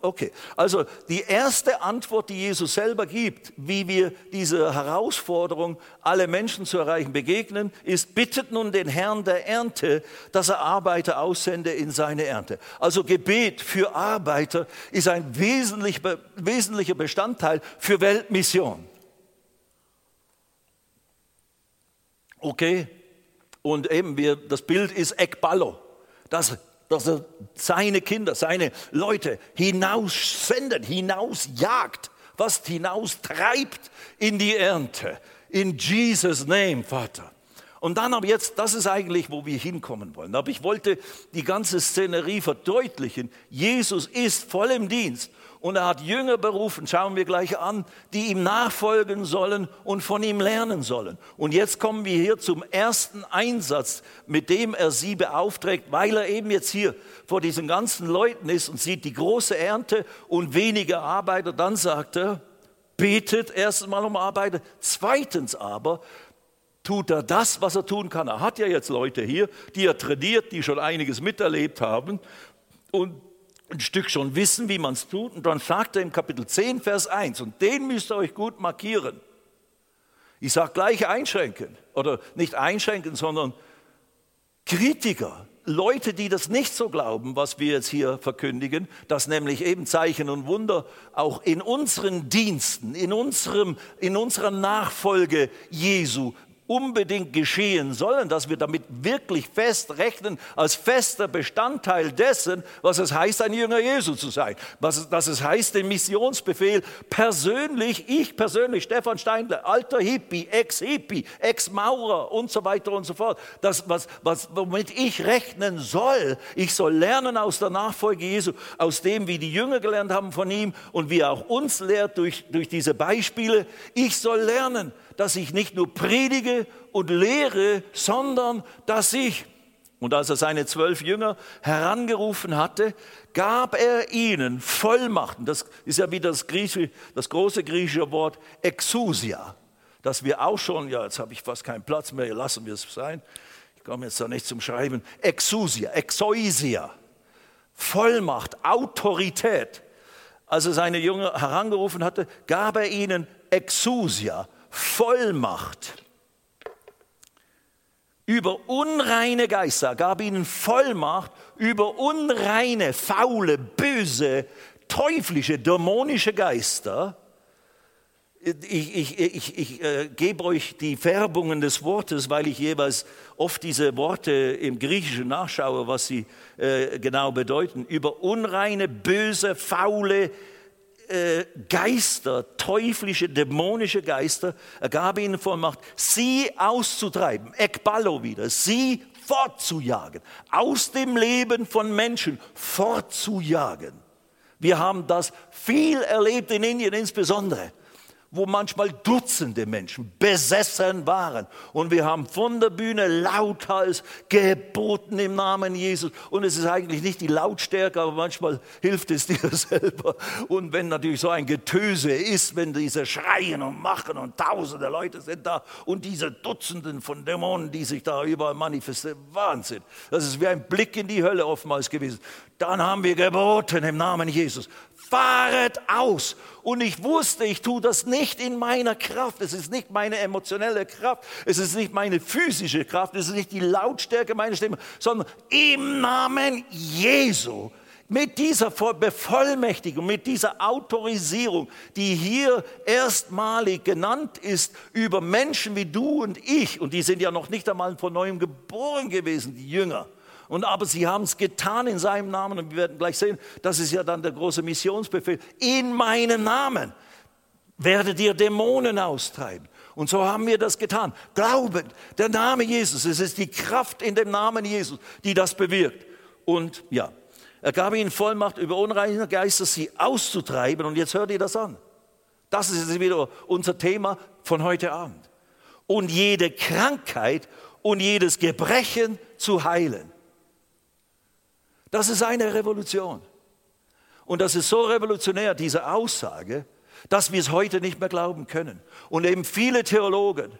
Okay, also die erste Antwort, die Jesus selber gibt, wie wir dieser Herausforderung, alle Menschen zu erreichen, begegnen, ist, bittet nun den Herrn der Ernte, dass er Arbeiter aussende in seine Ernte. Also Gebet für Arbeiter ist ein wesentlicher Bestandteil für Weltmission. Okay, und eben wir, das Bild ist Ekballo dass, dass er seine Kinder, seine Leute hinaus sendet, hinausjagt, was hinaus treibt in die Ernte. In Jesus' Name, Vater. Und dann aber jetzt, das ist eigentlich, wo wir hinkommen wollen. Aber ich wollte die ganze Szenerie verdeutlichen. Jesus ist voll im Dienst und er hat Jünger berufen, schauen wir gleich an, die ihm nachfolgen sollen und von ihm lernen sollen. Und jetzt kommen wir hier zum ersten Einsatz, mit dem er sie beauftragt, weil er eben jetzt hier vor diesen ganzen Leuten ist und sieht die große Ernte und wenige Arbeiter. Dann sagt er, betet erstens mal um Arbeiter, zweitens aber tut er das, was er tun kann. Er hat ja jetzt Leute hier, die er trainiert, die schon einiges miterlebt haben und ein Stück schon wissen, wie man es tut. Und dann sagt er im Kapitel 10, Vers 1, und den müsst ihr euch gut markieren. Ich sage gleich einschränken, oder nicht einschränken, sondern Kritiker, Leute, die das nicht so glauben, was wir jetzt hier verkündigen, dass nämlich eben Zeichen und Wunder auch in unseren Diensten, in, unserem, in unserer Nachfolge Jesu unbedingt geschehen sollen, dass wir damit wirklich fest rechnen, als fester Bestandteil dessen, was es heißt, ein Jünger Jesu zu sein. Was, dass es heißt, den Missionsbefehl persönlich, ich persönlich, Stefan Steindler, alter Hippie, Ex-Hippie, Ex-Maurer und so weiter und so fort, das, was, was, womit ich rechnen soll, ich soll lernen aus der Nachfolge Jesu, aus dem, wie die Jünger gelernt haben von ihm und wie er auch uns lehrt durch, durch diese Beispiele. Ich soll lernen, dass ich nicht nur predige und lehre, sondern dass ich, und als er seine zwölf Jünger herangerufen hatte, gab er ihnen Vollmachten. Das ist ja wieder das, Griechische, das große griechische Wort Exousia, das wir auch schon, ja, jetzt habe ich fast keinen Platz mehr, lassen wir es sein. Ich komme jetzt da nicht zum Schreiben. Exousia, Exoisia, Vollmacht, Autorität. Als er seine Jünger herangerufen hatte, gab er ihnen Exousia, Vollmacht über unreine Geister, gab ihnen Vollmacht über unreine, faule, böse, teuflische, dämonische Geister. Ich, ich, ich, ich äh, gebe euch die Färbungen des Wortes, weil ich jeweils oft diese Worte im Griechischen nachschaue, was sie äh, genau bedeuten. Über unreine, böse, faule, äh, Geister, teuflische, dämonische Geister, er gab ihnen Vollmacht, sie auszutreiben, Ekballo wieder, sie fortzujagen, aus dem Leben von Menschen fortzujagen. Wir haben das viel erlebt in Indien insbesondere, wo manchmal Dutzende Menschen besessen waren. Und wir haben von der Bühne lauthals geboten im Namen Jesus. Und es ist eigentlich nicht die Lautstärke, aber manchmal hilft es dir selber. Und wenn natürlich so ein Getöse ist, wenn diese schreien und machen und tausende Leute sind da und diese Dutzenden von Dämonen, die sich da überall manifestieren, Wahnsinn. Das ist wie ein Blick in die Hölle oftmals gewesen. Dann haben wir geboten im Namen Jesus fahret aus. Und ich wusste, ich tue das nicht in meiner Kraft. Es ist nicht meine emotionelle Kraft. Es ist nicht meine physische Kraft. Es ist nicht die Lautstärke meiner Stimme, sondern im Namen Jesu. Mit dieser Bevollmächtigung, mit dieser Autorisierung, die hier erstmalig genannt ist über Menschen wie du und ich, und die sind ja noch nicht einmal von neuem geboren gewesen, die Jünger, und aber sie haben es getan in seinem Namen und wir werden gleich sehen, das ist ja dann der große Missionsbefehl. In meinem Namen werdet ihr Dämonen austreiben. Und so haben wir das getan. Glaubend, der Name Jesus, es ist die Kraft in dem Namen Jesus, die das bewirkt. Und ja, er gab ihnen Vollmacht, über unreine Geister sie auszutreiben. Und jetzt hört ihr das an. Das ist jetzt wieder unser Thema von heute Abend. Und jede Krankheit und jedes Gebrechen zu heilen. Das ist eine Revolution. Und das ist so revolutionär, diese Aussage, dass wir es heute nicht mehr glauben können. Und eben viele Theologen,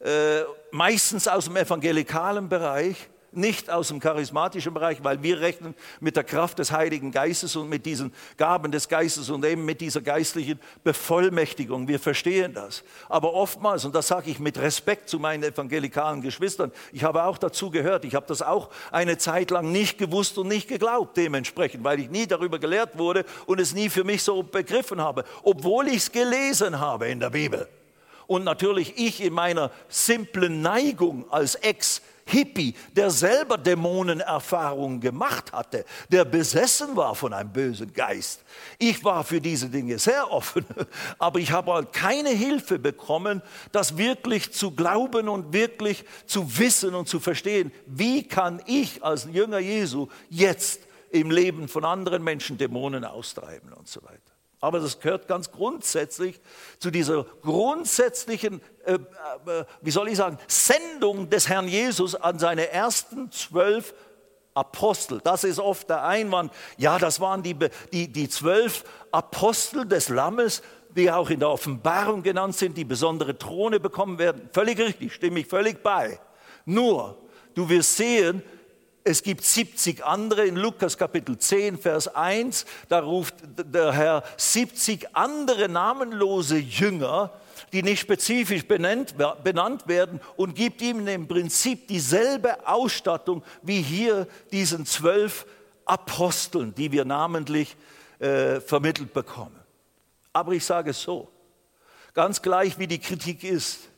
äh, meistens aus dem evangelikalen Bereich, nicht aus dem charismatischen Bereich, weil wir rechnen mit der Kraft des Heiligen Geistes und mit diesen Gaben des Geistes und eben mit dieser geistlichen Bevollmächtigung. Wir verstehen das. Aber oftmals, und das sage ich mit Respekt zu meinen evangelikalen Geschwistern, ich habe auch dazu gehört, ich habe das auch eine Zeit lang nicht gewusst und nicht geglaubt dementsprechend, weil ich nie darüber gelehrt wurde und es nie für mich so begriffen habe, obwohl ich es gelesen habe in der Bibel. Und natürlich ich in meiner simplen Neigung als Ex- Hippie, der selber Dämonenerfahrungen gemacht hatte, der besessen war von einem bösen Geist. Ich war für diese Dinge sehr offen, aber ich habe halt keine Hilfe bekommen, das wirklich zu glauben und wirklich zu wissen und zu verstehen. Wie kann ich als Jünger Jesu jetzt im Leben von anderen Menschen Dämonen austreiben und so weiter? Aber das gehört ganz grundsätzlich zu dieser grundsätzlichen, äh, äh, wie soll ich sagen, Sendung des Herrn Jesus an seine ersten zwölf Apostel. Das ist oft der Einwand. Ja, das waren die, die, die zwölf Apostel des Lammes, die auch in der Offenbarung genannt sind, die besondere Throne bekommen werden. Völlig richtig, stimme ich völlig bei. Nur, du wirst sehen, es gibt 70 andere in Lukas Kapitel 10, Vers 1. Da ruft der Herr 70 andere namenlose Jünger, die nicht spezifisch benannt, benannt werden und gibt ihm im Prinzip dieselbe Ausstattung wie hier diesen zwölf Aposteln, die wir namentlich äh, vermittelt bekommen. Aber ich sage es so, ganz gleich wie die Kritik ist,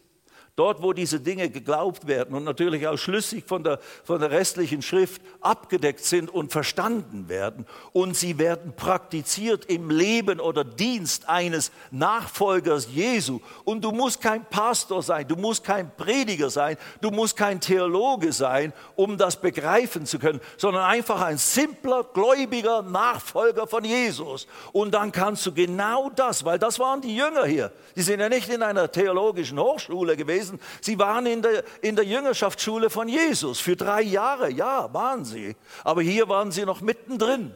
Dort, wo diese Dinge geglaubt werden und natürlich auch schlüssig von der, von der restlichen Schrift abgedeckt sind und verstanden werden und sie werden praktiziert im Leben oder Dienst eines Nachfolgers Jesu. Und du musst kein Pastor sein, du musst kein Prediger sein, du musst kein Theologe sein, um das begreifen zu können, sondern einfach ein simpler, gläubiger Nachfolger von Jesus. Und dann kannst du genau das, weil das waren die Jünger hier, die sind ja nicht in einer theologischen Hochschule gewesen, gewesen. Sie waren in der, in der Jüngerschaftsschule von Jesus für drei Jahre. Ja, waren sie. Aber hier waren sie noch mittendrin.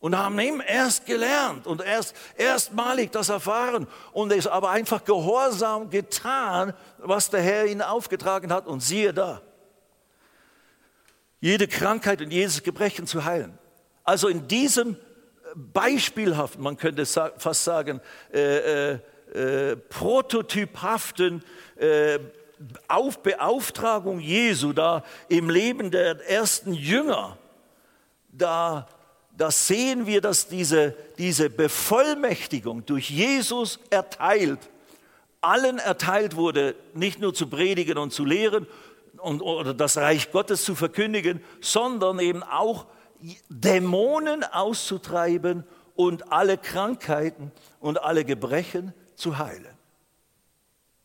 Und haben eben erst gelernt und erst erstmalig das erfahren und es aber einfach gehorsam getan, was der Herr ihnen aufgetragen hat. Und siehe da, jede Krankheit und jedes Gebrechen zu heilen. Also in diesem beispielhaften, man könnte fast sagen, äh, äh, äh, prototyphaften äh, auf Beauftragung Jesu da im Leben der ersten Jünger, da, da sehen wir, dass diese, diese Bevollmächtigung durch Jesus erteilt, allen erteilt wurde, nicht nur zu predigen und zu lehren und, oder das Reich Gottes zu verkündigen, sondern eben auch Dämonen auszutreiben und alle Krankheiten und alle Gebrechen zu heilen.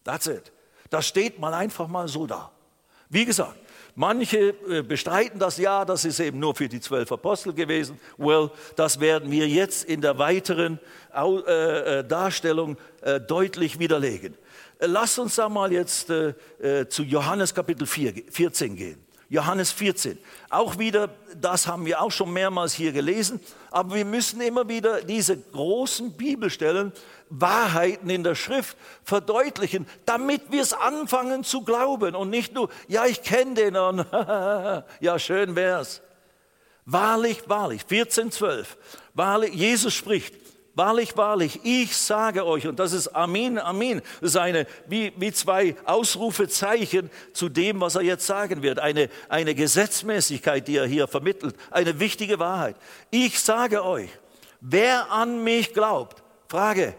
That's it. Das steht mal einfach mal so da. Wie gesagt, Manche äh, bestreiten das ja, das ist eben nur für die zwölf Apostel gewesen. Well, das werden wir jetzt in der weiteren äh, Darstellung deutlich widerlegen. Lass uns da mal jetzt zu Johannes Kapitel 4, 14 gehen. Johannes 14. Auch wieder, das haben wir auch schon mehrmals hier gelesen, aber wir müssen immer wieder diese großen Bibelstellen, Wahrheiten in der Schrift verdeutlichen, damit wir es anfangen zu glauben und nicht nur, ja, ich kenne den und ja, schön wär's. Wahrlich, wahrlich, 14, 12. Wahrlich, Jesus spricht, Wahrlich, wahrlich, ich sage euch, und das ist Amin, Amin, das ist wie, wie zwei Ausrufezeichen zu dem, was er jetzt sagen wird, eine, eine Gesetzmäßigkeit, die er hier vermittelt, eine wichtige Wahrheit. Ich sage euch, wer an mich glaubt, Frage,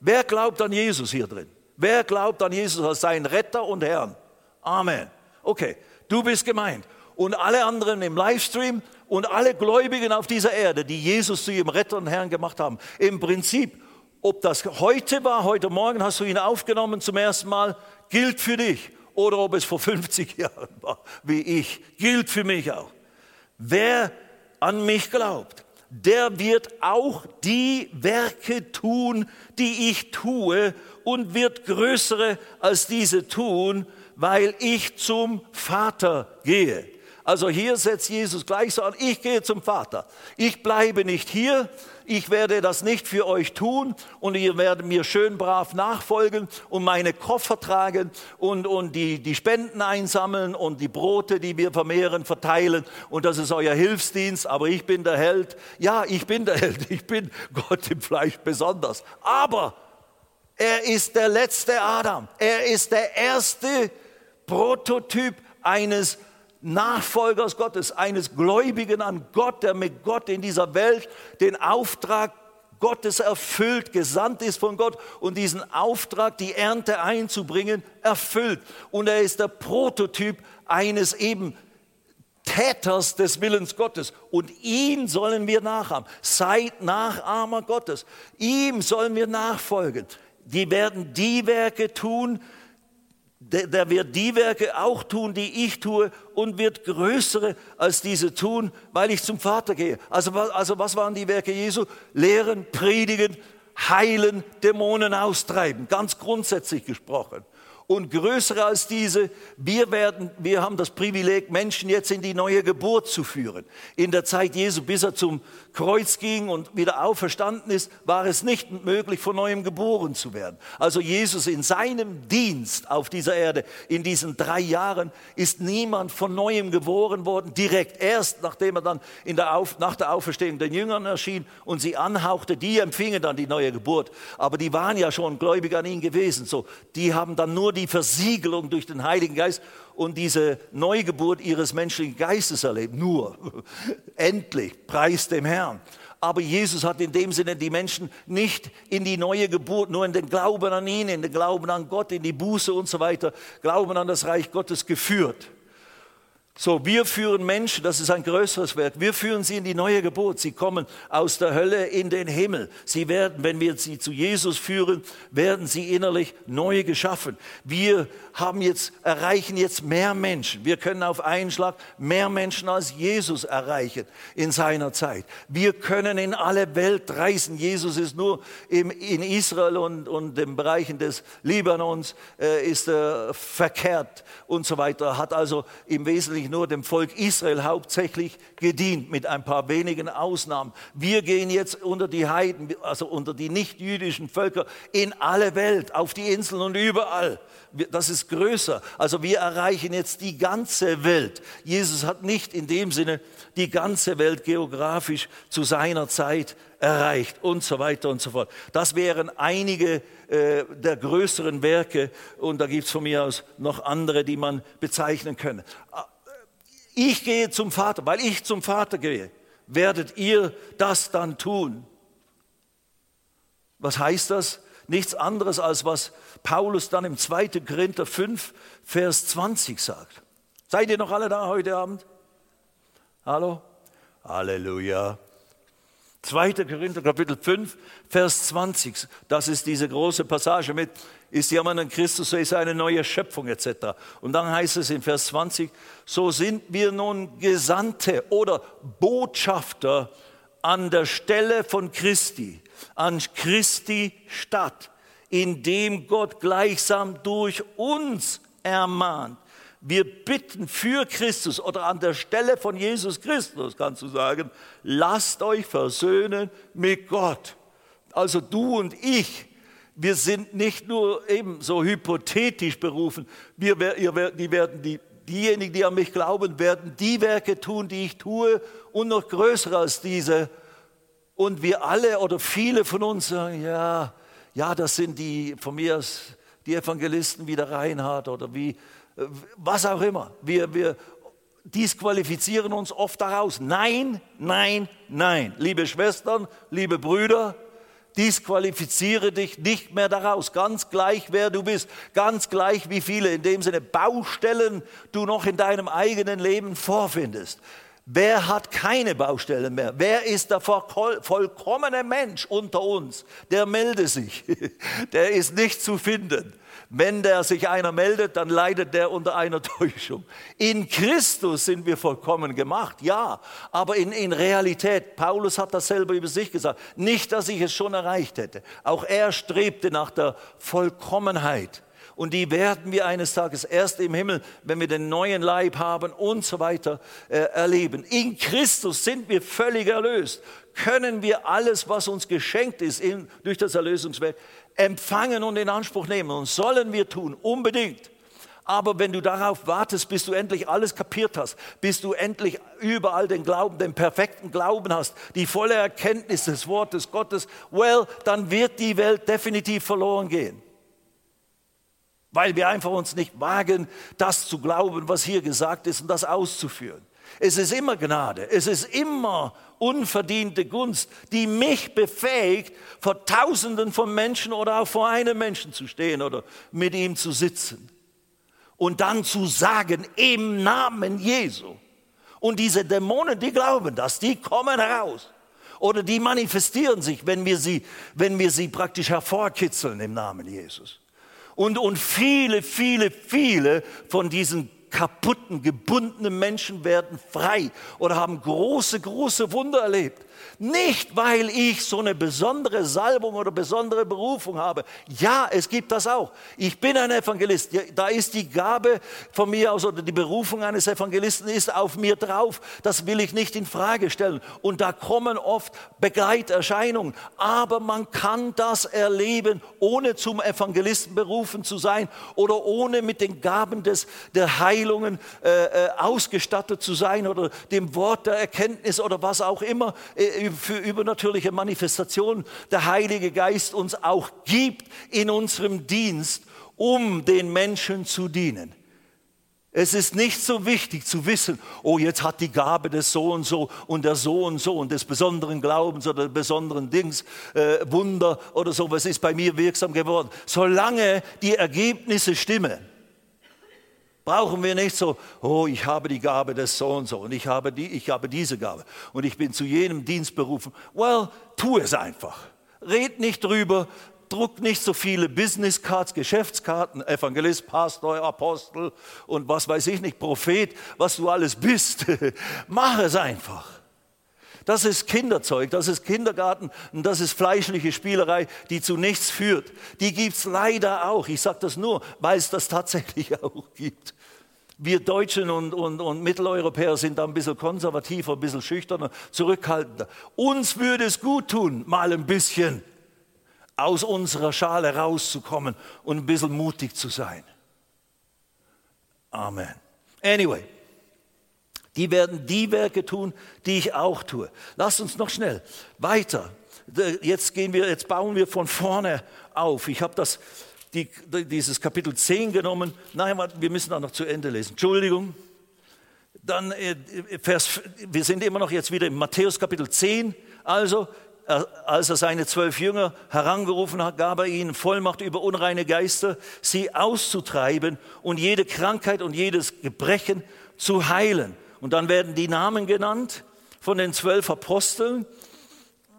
wer glaubt an Jesus hier drin? Wer glaubt an Jesus als seinen Retter und Herrn? Amen. Okay, du bist gemeint. Und alle anderen im Livestream und alle Gläubigen auf dieser Erde, die Jesus zu ihrem Retter und Herrn gemacht haben. Im Prinzip, ob das heute war, heute Morgen hast du ihn aufgenommen zum ersten Mal, gilt für dich. Oder ob es vor 50 Jahren war, wie ich, gilt für mich auch. Wer an mich glaubt, der wird auch die Werke tun, die ich tue und wird größere als diese tun, weil ich zum Vater gehe. Also hier setzt Jesus gleich so an, ich gehe zum Vater. Ich bleibe nicht hier, ich werde das nicht für euch tun und ihr werdet mir schön brav nachfolgen und meine Koffer tragen und, und die, die Spenden einsammeln und die Brote, die wir vermehren, verteilen und das ist euer Hilfsdienst, aber ich bin der Held. Ja, ich bin der Held, ich bin Gott im Fleisch besonders. Aber er ist der letzte Adam, er ist der erste Prototyp eines Nachfolgers Gottes, eines Gläubigen an Gott, der mit Gott in dieser Welt den Auftrag Gottes erfüllt, gesandt ist von Gott und diesen Auftrag, die Ernte einzubringen, erfüllt. Und er ist der Prototyp eines eben Täters des Willens Gottes. Und ihn sollen wir nachahmen. Seid Nachahmer Gottes. Ihm sollen wir nachfolgen. Die werden die Werke tun, der, der, wird die Werke auch tun, die ich tue und wird größere als diese tun, weil ich zum Vater gehe. Also, also was waren die Werke Jesu? Lehren, predigen, heilen, Dämonen austreiben, ganz grundsätzlich gesprochen und größere als diese. Wir werden, wir haben das Privileg, Menschen jetzt in die neue Geburt zu führen. In der Zeit Jesu, bis er zum Kreuz ging und wieder auferstanden ist, war es nicht möglich, von neuem geboren zu werden. Also Jesus in seinem Dienst auf dieser Erde, in diesen drei Jahren, ist niemand von neuem geboren worden, direkt erst, nachdem er dann in der Auf, nach der Auferstehung den Jüngern erschien und sie anhauchte, die empfingen dann die neue Geburt. Aber die waren ja schon gläubig an ihn gewesen. So, die haben dann nur die die Versiegelung durch den Heiligen Geist und diese Neugeburt ihres menschlichen Geistes erlebt. Nur, endlich, preis dem Herrn. Aber Jesus hat in dem Sinne die Menschen nicht in die neue Geburt, nur in den Glauben an ihn, in den Glauben an Gott, in die Buße und so weiter, Glauben an das Reich Gottes geführt. So, wir führen Menschen, das ist ein größeres Werk, wir führen sie in die neue Geburt. Sie kommen aus der Hölle in den Himmel. Sie werden, wenn wir sie zu Jesus führen, werden sie innerlich neu geschaffen. Wir haben jetzt, erreichen jetzt mehr Menschen. Wir können auf einen Schlag mehr Menschen als Jesus erreichen in seiner Zeit. Wir können in alle Welt reisen. Jesus ist nur im, in Israel und, und den Bereichen des Libanons äh, ist er verkehrt und so weiter. Hat also im Wesentlichen nur dem Volk Israel hauptsächlich gedient, mit ein paar wenigen Ausnahmen. Wir gehen jetzt unter die Heiden, also unter die nicht-jüdischen Völker in alle Welt, auf die Inseln und überall. Das ist größer. Also wir erreichen jetzt die ganze Welt. Jesus hat nicht in dem Sinne die ganze Welt geografisch zu seiner Zeit erreicht und so weiter und so fort. Das wären einige äh, der größeren Werke und da gibt es von mir aus noch andere, die man bezeichnen könnte. Ich gehe zum Vater, weil ich zum Vater gehe, werdet ihr das dann tun. Was heißt das? Nichts anderes als was Paulus dann im 2. Korinther 5, Vers 20 sagt. Seid ihr noch alle da heute Abend? Hallo? Halleluja. 2. Korinther Kapitel 5, Vers 20. Das ist diese große Passage mit, ist jemand in Christus, so ist eine neue Schöpfung etc. Und dann heißt es in Vers 20, so sind wir nun Gesandte oder Botschafter an der Stelle von Christi, an Christi Stadt, indem Gott gleichsam durch uns ermahnt. Wir bitten für Christus oder an der Stelle von Jesus Christus, kannst du sagen, lasst euch versöhnen mit Gott. Also du und ich, wir sind nicht nur eben so hypothetisch berufen, wir, die werden die, diejenigen, die an mich glauben, werden die Werke tun, die ich tue und noch größer als diese. Und wir alle oder viele von uns sagen, ja, ja, das sind die von mir aus die Evangelisten wie der Reinhard oder wie äh, was auch immer. Wir, wir disqualifizieren uns oft daraus. Nein, nein, nein. Liebe Schwestern, liebe Brüder, disqualifiziere dich nicht mehr daraus. Ganz gleich, wer du bist. Ganz gleich, wie viele in dem Sinne Baustellen du noch in deinem eigenen Leben vorfindest. Wer hat keine Baustellen mehr? Wer ist der vollkommene Mensch unter uns? Der melde sich. Der ist nicht zu finden. Wenn der sich einer meldet, dann leidet der unter einer Täuschung. In Christus sind wir vollkommen gemacht, ja, aber in, in Realität, Paulus hat das selber über sich gesagt, nicht, dass ich es schon erreicht hätte. Auch er strebte nach der Vollkommenheit. Und die werden wir eines Tages erst im Himmel, wenn wir den neuen Leib haben und so weiter, äh, erleben. In Christus sind wir völlig erlöst. Können wir alles, was uns geschenkt ist in, durch das Erlösungswerk, empfangen und in Anspruch nehmen. Und sollen wir tun, unbedingt. Aber wenn du darauf wartest, bis du endlich alles kapiert hast, bis du endlich überall den Glauben, den perfekten Glauben hast, die volle Erkenntnis des Wortes Gottes, well, dann wird die Welt definitiv verloren gehen. Weil wir einfach uns nicht wagen, das zu glauben, was hier gesagt ist und das auszuführen. Es ist immer Gnade, es ist immer unverdiente Gunst, die mich befähigt, vor Tausenden von Menschen oder auch vor einem Menschen zu stehen oder mit ihm zu sitzen. Und dann zu sagen, im Namen Jesu. Und diese Dämonen, die glauben das, die kommen heraus. Oder die manifestieren sich, wenn wir sie, wenn wir sie praktisch hervorkitzeln im Namen Jesus. Und, und viele, viele, viele von diesen kaputten, gebundenen Menschen werden frei oder haben große, große Wunder erlebt. Nicht, weil ich so eine besondere Salbung oder besondere Berufung habe. Ja, es gibt das auch. Ich bin ein Evangelist. Da ist die Gabe von mir aus oder die Berufung eines Evangelisten ist auf mir drauf. Das will ich nicht in Frage stellen. Und da kommen oft Begleiterscheinungen. Aber man kann das erleben, ohne zum Evangelisten berufen zu sein oder ohne mit den Gaben des, der Heilungen äh, äh ausgestattet zu sein oder dem Wort der Erkenntnis oder was auch immer. Äh, für übernatürliche Manifestationen der Heilige Geist uns auch gibt in unserem Dienst, um den Menschen zu dienen. Es ist nicht so wichtig zu wissen, oh, jetzt hat die Gabe des so und so und der so und so und des besonderen Glaubens oder des besonderen Dings, äh, Wunder oder so, was ist bei mir wirksam geworden. Solange die Ergebnisse stimmen, Brauchen wir nicht so, oh, ich habe die Gabe des so und so und ich habe, die, ich habe diese Gabe und ich bin zu jenem Dienst berufen. Well, tu es einfach. Red nicht drüber, druck nicht so viele Business Cards, Geschäftskarten, Evangelist, Pastor, Apostel und was weiß ich nicht, Prophet, was du alles bist. Mach es einfach. Das ist Kinderzeug, das ist Kindergarten und das ist fleischliche Spielerei, die zu nichts führt. Die gibt es leider auch. Ich sage das nur, weil es das tatsächlich auch gibt. Wir Deutschen und, und, und Mitteleuropäer sind da ein bisschen konservativer, ein bisschen schüchterner, zurückhaltender. Uns würde es gut tun, mal ein bisschen aus unserer Schale rauszukommen und ein bisschen mutig zu sein. Amen. Anyway. Die werden die Werke tun, die ich auch tue. Lasst uns noch schnell weiter. Jetzt gehen wir, jetzt bauen wir von vorne auf. Ich habe das, die, dieses Kapitel 10 genommen. Nein, wir müssen da noch zu Ende lesen. Entschuldigung. Dann äh, Vers, wir sind immer noch jetzt wieder im Matthäus Kapitel 10. Also, äh, als er seine zwölf Jünger herangerufen hat, gab er ihnen Vollmacht über unreine Geister, sie auszutreiben und jede Krankheit und jedes Gebrechen zu heilen. Und dann werden die Namen genannt von den zwölf Aposteln.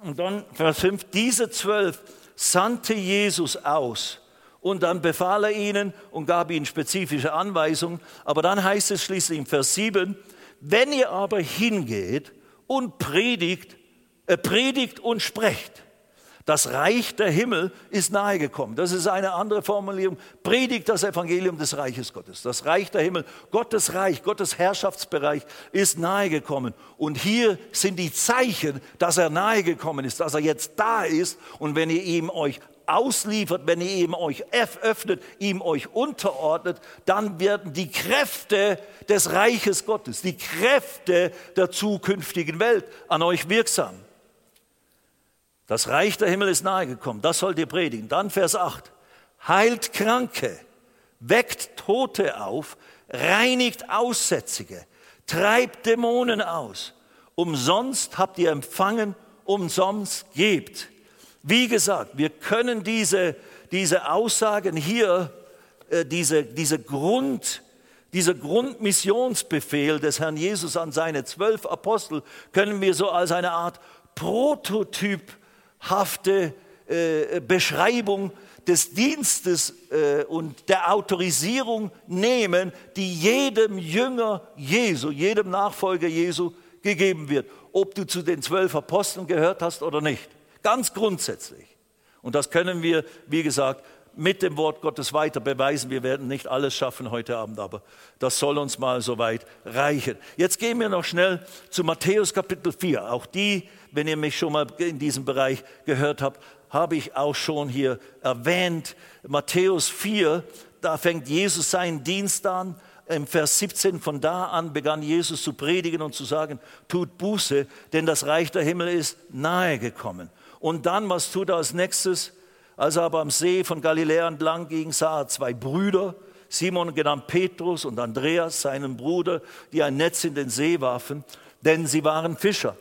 und dann Vers 5, diese zwölf sandte Jesus aus. Und dann befahl er ihnen und gab ihnen spezifische Anweisungen. Aber dann heißt es schließlich im Vers 7, wenn ihr aber hingeht und predigt, äh, predigt und sprecht, das Reich der Himmel ist nahegekommen. Das ist eine andere Formulierung. Predigt das Evangelium des Reiches Gottes. Das Reich der Himmel, Gottes Reich, Gottes Herrschaftsbereich ist nahegekommen. Und hier sind die Zeichen, dass er nahegekommen ist, dass er jetzt da ist. Und wenn ihr ihm euch ausliefert, wenn ihr ihm euch öffnet, ihm euch unterordnet, dann werden die Kräfte des Reiches Gottes, die Kräfte der zukünftigen Welt an euch wirksam. Das Reich der Himmel ist nahegekommen, das sollt ihr predigen. Dann Vers 8. Heilt Kranke, weckt Tote auf, reinigt Aussätzige, treibt Dämonen aus. Umsonst habt ihr empfangen, umsonst gebt. Wie gesagt, wir können diese, diese Aussagen hier, äh, diese, diese Grund, dieser Grundmissionsbefehl des Herrn Jesus an seine zwölf Apostel, können wir so als eine Art Prototyp hafte äh, Beschreibung des Dienstes äh, und der Autorisierung nehmen, die jedem Jünger Jesu, jedem Nachfolger Jesu gegeben wird, ob du zu den zwölf Aposteln gehört hast oder nicht. Ganz grundsätzlich. Und das können wir, wie gesagt, mit dem Wort Gottes weiter beweisen. Wir werden nicht alles schaffen heute Abend, aber das soll uns mal soweit reichen. Jetzt gehen wir noch schnell zu Matthäus Kapitel 4. Auch die wenn ihr mich schon mal in diesem Bereich gehört habt, habe ich auch schon hier erwähnt. Matthäus 4, da fängt Jesus seinen Dienst an. Im Vers 17, von da an begann Jesus zu predigen und zu sagen, tut Buße, denn das Reich der Himmel ist nahe gekommen. Und dann, was tut er als nächstes? Als er aber am See von Galiläa entlang ging, sah er zwei Brüder, Simon genannt Petrus und Andreas, seinen Bruder, die ein Netz in den See warfen, denn sie waren Fischer.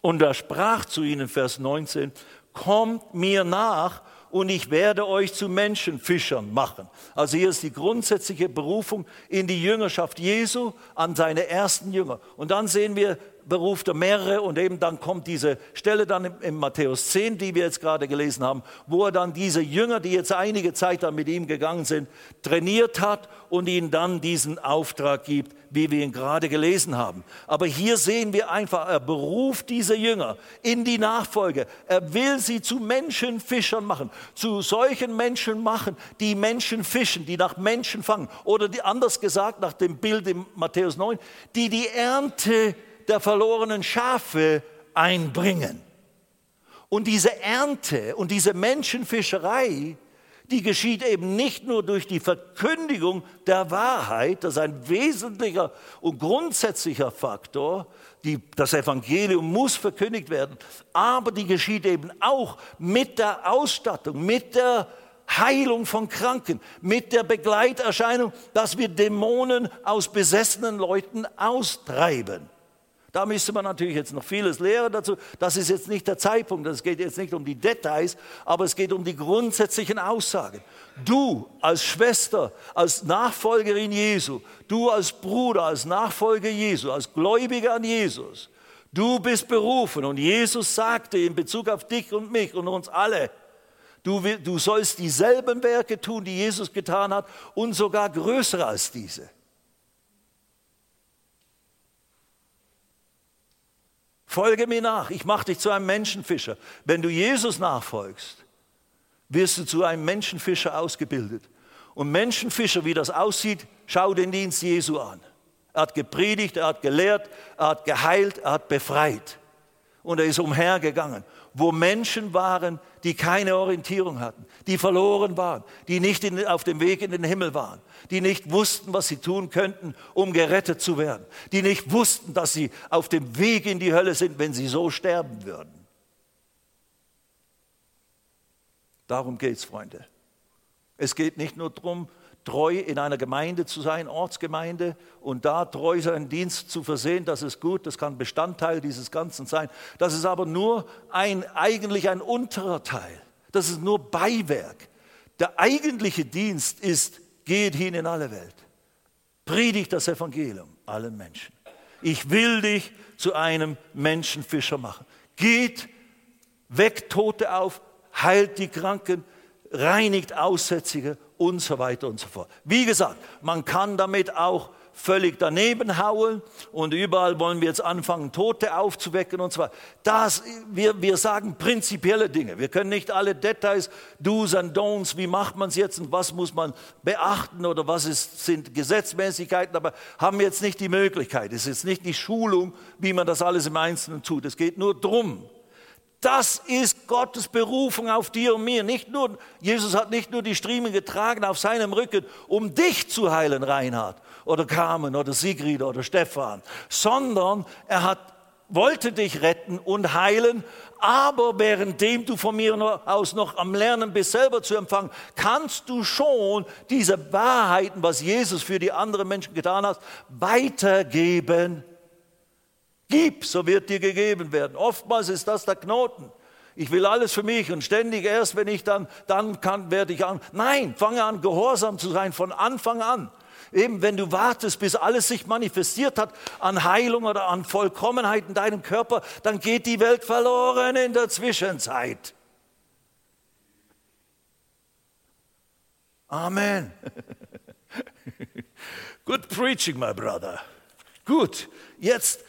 Und er sprach zu ihnen, Vers 19, kommt mir nach und ich werde euch zu Menschenfischern machen. Also hier ist die grundsätzliche Berufung in die Jüngerschaft Jesu an seine ersten Jünger. Und dann sehen wir beruft er mehrere und eben dann kommt diese Stelle dann in, Matthäus 10, die wir jetzt gerade gelesen haben, wo er dann diese Jünger, die jetzt einige Zeit dann mit ihm gegangen sind, trainiert hat und ihnen dann diesen Auftrag gibt, wie wir ihn gerade gelesen haben. Aber hier sehen wir einfach, er beruft diese Jünger in die Nachfolge. Er will sie zu Menschenfischern machen, zu solchen Menschen machen, die Menschen fischen, die nach Menschen fangen. Oder die, anders gesagt, nach dem Bild in Matthäus 9, die die Ernte der verlorenen Schafe einbringen. Und diese Ernte und diese Menschenfischerei, die geschieht eben nicht nur durch die Verkündigung der Wahrheit, das ist ein wesentlicher und grundsätzlicher Faktor, die, das Evangelium muss verkündigt werden, aber die geschieht eben auch mit der Ausstattung, mit der Heilung von Kranken, mit der Begleiterscheinung, dass wir Dämonen aus besessenen Leuten austreiben. Da müsste man natürlich jetzt noch vieles lehren dazu. Das ist jetzt nicht der Zeitpunkt, es geht jetzt nicht um die Details, aber es geht um die grundsätzlichen Aussagen. Du als Schwester, als Nachfolgerin Jesu, du als Bruder, als Nachfolger Jesu, als Gläubiger an Jesus, du bist berufen und Jesus sagte in Bezug auf dich und mich und uns alle, du, du sollst dieselben Werke tun, die Jesus getan hat und sogar größere als diese. Folge mir nach, ich mache dich zu einem Menschenfischer. Wenn du Jesus nachfolgst, wirst du zu einem Menschenfischer ausgebildet. Und Menschenfischer, wie das aussieht, schau den Dienst Jesu an. Er hat gepredigt, er hat gelehrt, er hat geheilt, er hat befreit. Und er ist umhergegangen wo Menschen waren, die keine Orientierung hatten, die verloren waren, die nicht in, auf dem Weg in den Himmel waren, die nicht wussten, was sie tun könnten, um gerettet zu werden, die nicht wussten, dass sie auf dem Weg in die Hölle sind, wenn sie so sterben würden. Darum geht es, Freunde. Es geht nicht nur darum, treu in einer Gemeinde zu sein, Ortsgemeinde, und da treu seinen Dienst zu versehen, das ist gut, das kann Bestandteil dieses Ganzen sein. Das ist aber nur ein, eigentlich ein unterer Teil. Das ist nur Beiwerk. Der eigentliche Dienst ist, geht hin in alle Welt. Predigt das Evangelium allen Menschen. Ich will dich zu einem Menschenfischer machen. Geht weckt Tote auf, heilt die Kranken, reinigt Aussätzige und so weiter und so fort. Wie gesagt, man kann damit auch völlig daneben hauen und überall wollen wir jetzt anfangen, Tote aufzuwecken und weiter. Das, wir, wir sagen prinzipielle Dinge. Wir können nicht alle Details, Do's and Don'ts, wie macht man es jetzt und was muss man beachten oder was ist, sind Gesetzmäßigkeiten, aber haben jetzt nicht die Möglichkeit. Es ist nicht die Schulung, wie man das alles im Einzelnen tut. Es geht nur darum, das ist Gottes Berufung auf dir und mir. Nicht nur, Jesus hat nicht nur die Striemen getragen auf seinem Rücken, um dich zu heilen, Reinhard oder Carmen oder Sigrid oder Stefan, sondern er hat, wollte dich retten und heilen, aber währenddem du von mir aus noch am Lernen bist, selber zu empfangen, kannst du schon diese Wahrheiten, was Jesus für die anderen Menschen getan hat, weitergeben Gib, so wird dir gegeben werden. Oftmals ist das der Knoten. Ich will alles für mich und ständig erst, wenn ich dann, dann kann, werde ich an. Nein, fange an, gehorsam zu sein von Anfang an. Eben, wenn du wartest, bis alles sich manifestiert hat an Heilung oder an Vollkommenheit in deinem Körper, dann geht die Welt verloren in der Zwischenzeit. Amen. Good preaching, my brother. Gut, jetzt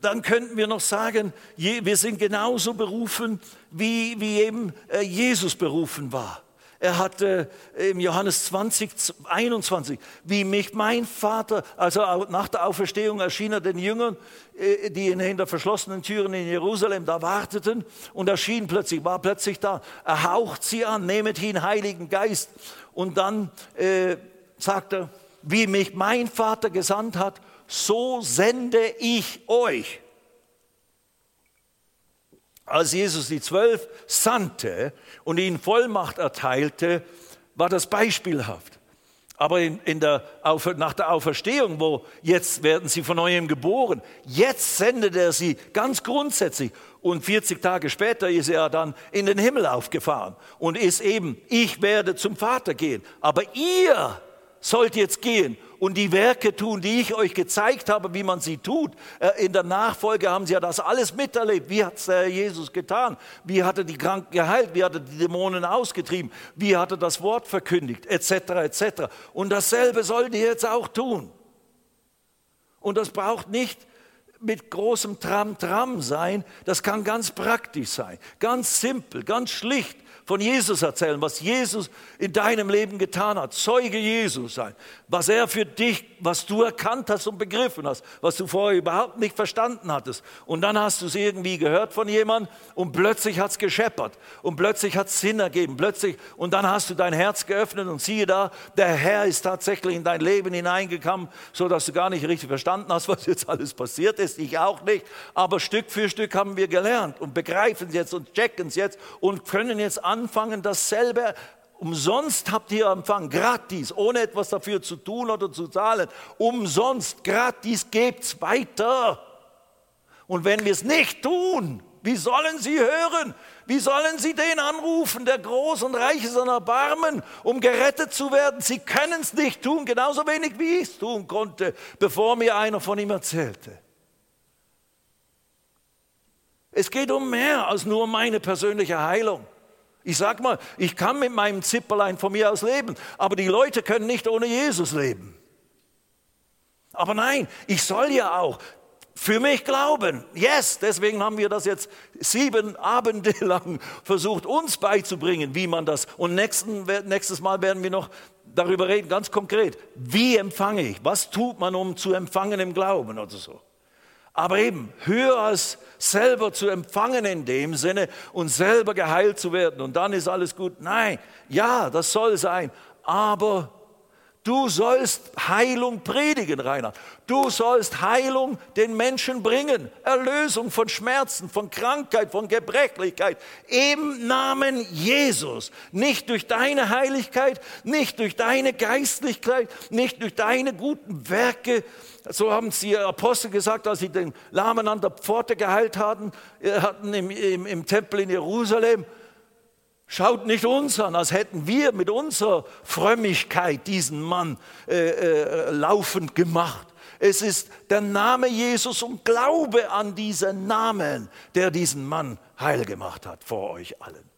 dann könnten wir noch sagen, wir sind genauso berufen, wie, wie eben äh, Jesus berufen war. Er hatte im Johannes 20, 21, wie mich mein Vater, also nach der Auferstehung erschien er den Jüngern, äh, die hinter verschlossenen Türen in Jerusalem da warteten und erschien plötzlich, war plötzlich da. Er haucht sie an, nehmet ihn, Heiligen Geist. Und dann äh, sagt er, wie mich mein Vater gesandt hat, so sende ich euch. Als Jesus die Zwölf sandte und ihnen Vollmacht erteilte, war das beispielhaft. Aber in, in der, nach der Auferstehung, wo jetzt werden sie von neuem geboren, jetzt sendet er sie ganz grundsätzlich. Und 40 Tage später ist er dann in den Himmel aufgefahren und ist eben, ich werde zum Vater gehen. Aber ihr sollt jetzt gehen und die Werke tun, die ich euch gezeigt habe, wie man sie tut. Äh, in der Nachfolge haben sie ja das alles miterlebt. Wie hat es Jesus getan? Wie hat er die Kranken geheilt? Wie hat er die Dämonen ausgetrieben? Wie hat er das Wort verkündigt? Etc. etc. Und dasselbe sollt ihr jetzt auch tun. Und das braucht nicht mit großem Tram-Tram sein, das kann ganz praktisch sein, ganz simpel, ganz schlicht von Jesus erzählen, was Jesus in deinem Leben getan hat. Zeuge Jesus sein. Was er für dich, was du erkannt hast und begriffen hast, was du vorher überhaupt nicht verstanden hattest. Und dann hast du es irgendwie gehört von jemandem und plötzlich hat es gescheppert und plötzlich hat es Sinn ergeben. Plötzlich, und dann hast du dein Herz geöffnet und siehe da, der Herr ist tatsächlich in dein Leben hineingekommen, so dass du gar nicht richtig verstanden hast, was jetzt alles passiert ist. Ich auch nicht. Aber Stück für Stück haben wir gelernt und begreifen es jetzt und checken es jetzt und können jetzt anfangen, dasselbe umsonst habt ihr empfangen, gratis, ohne etwas dafür zu tun oder zu zahlen. Umsonst, gratis, gebt's weiter. Und wenn wir es nicht tun, wie sollen sie hören? Wie sollen sie den anrufen, der groß und reich ist an Erbarmen, um gerettet zu werden? Sie können es nicht tun, genauso wenig wie ich es tun konnte, bevor mir einer von ihm erzählte. Es geht um mehr als nur meine persönliche Heilung. Ich sag mal, ich kann mit meinem Zipperlein von mir aus leben, aber die Leute können nicht ohne Jesus leben. Aber nein, ich soll ja auch für mich glauben. Yes, deswegen haben wir das jetzt sieben Abende lang versucht, uns beizubringen, wie man das. Und nächsten, nächstes Mal werden wir noch darüber reden, ganz konkret. Wie empfange ich? Was tut man, um zu empfangen im Glauben oder so? Aber eben, höher als selber zu empfangen in dem Sinne und selber geheilt zu werden und dann ist alles gut. Nein, ja, das soll sein. Aber du sollst Heilung predigen, Rainer. Du sollst Heilung den Menschen bringen. Erlösung von Schmerzen, von Krankheit, von Gebrechlichkeit. Im Namen Jesus. Nicht durch deine Heiligkeit, nicht durch deine Geistlichkeit, nicht durch deine guten Werke, so haben sie Apostel gesagt, als sie den Lahmen an der Pforte geheilt hatten, äh, hatten im, im, im Tempel in Jerusalem. Schaut nicht uns an, als hätten wir mit unserer Frömmigkeit diesen Mann äh, äh, laufend gemacht. Es ist der Name Jesus und Glaube an diesen Namen, der diesen Mann heil gemacht hat vor euch allen.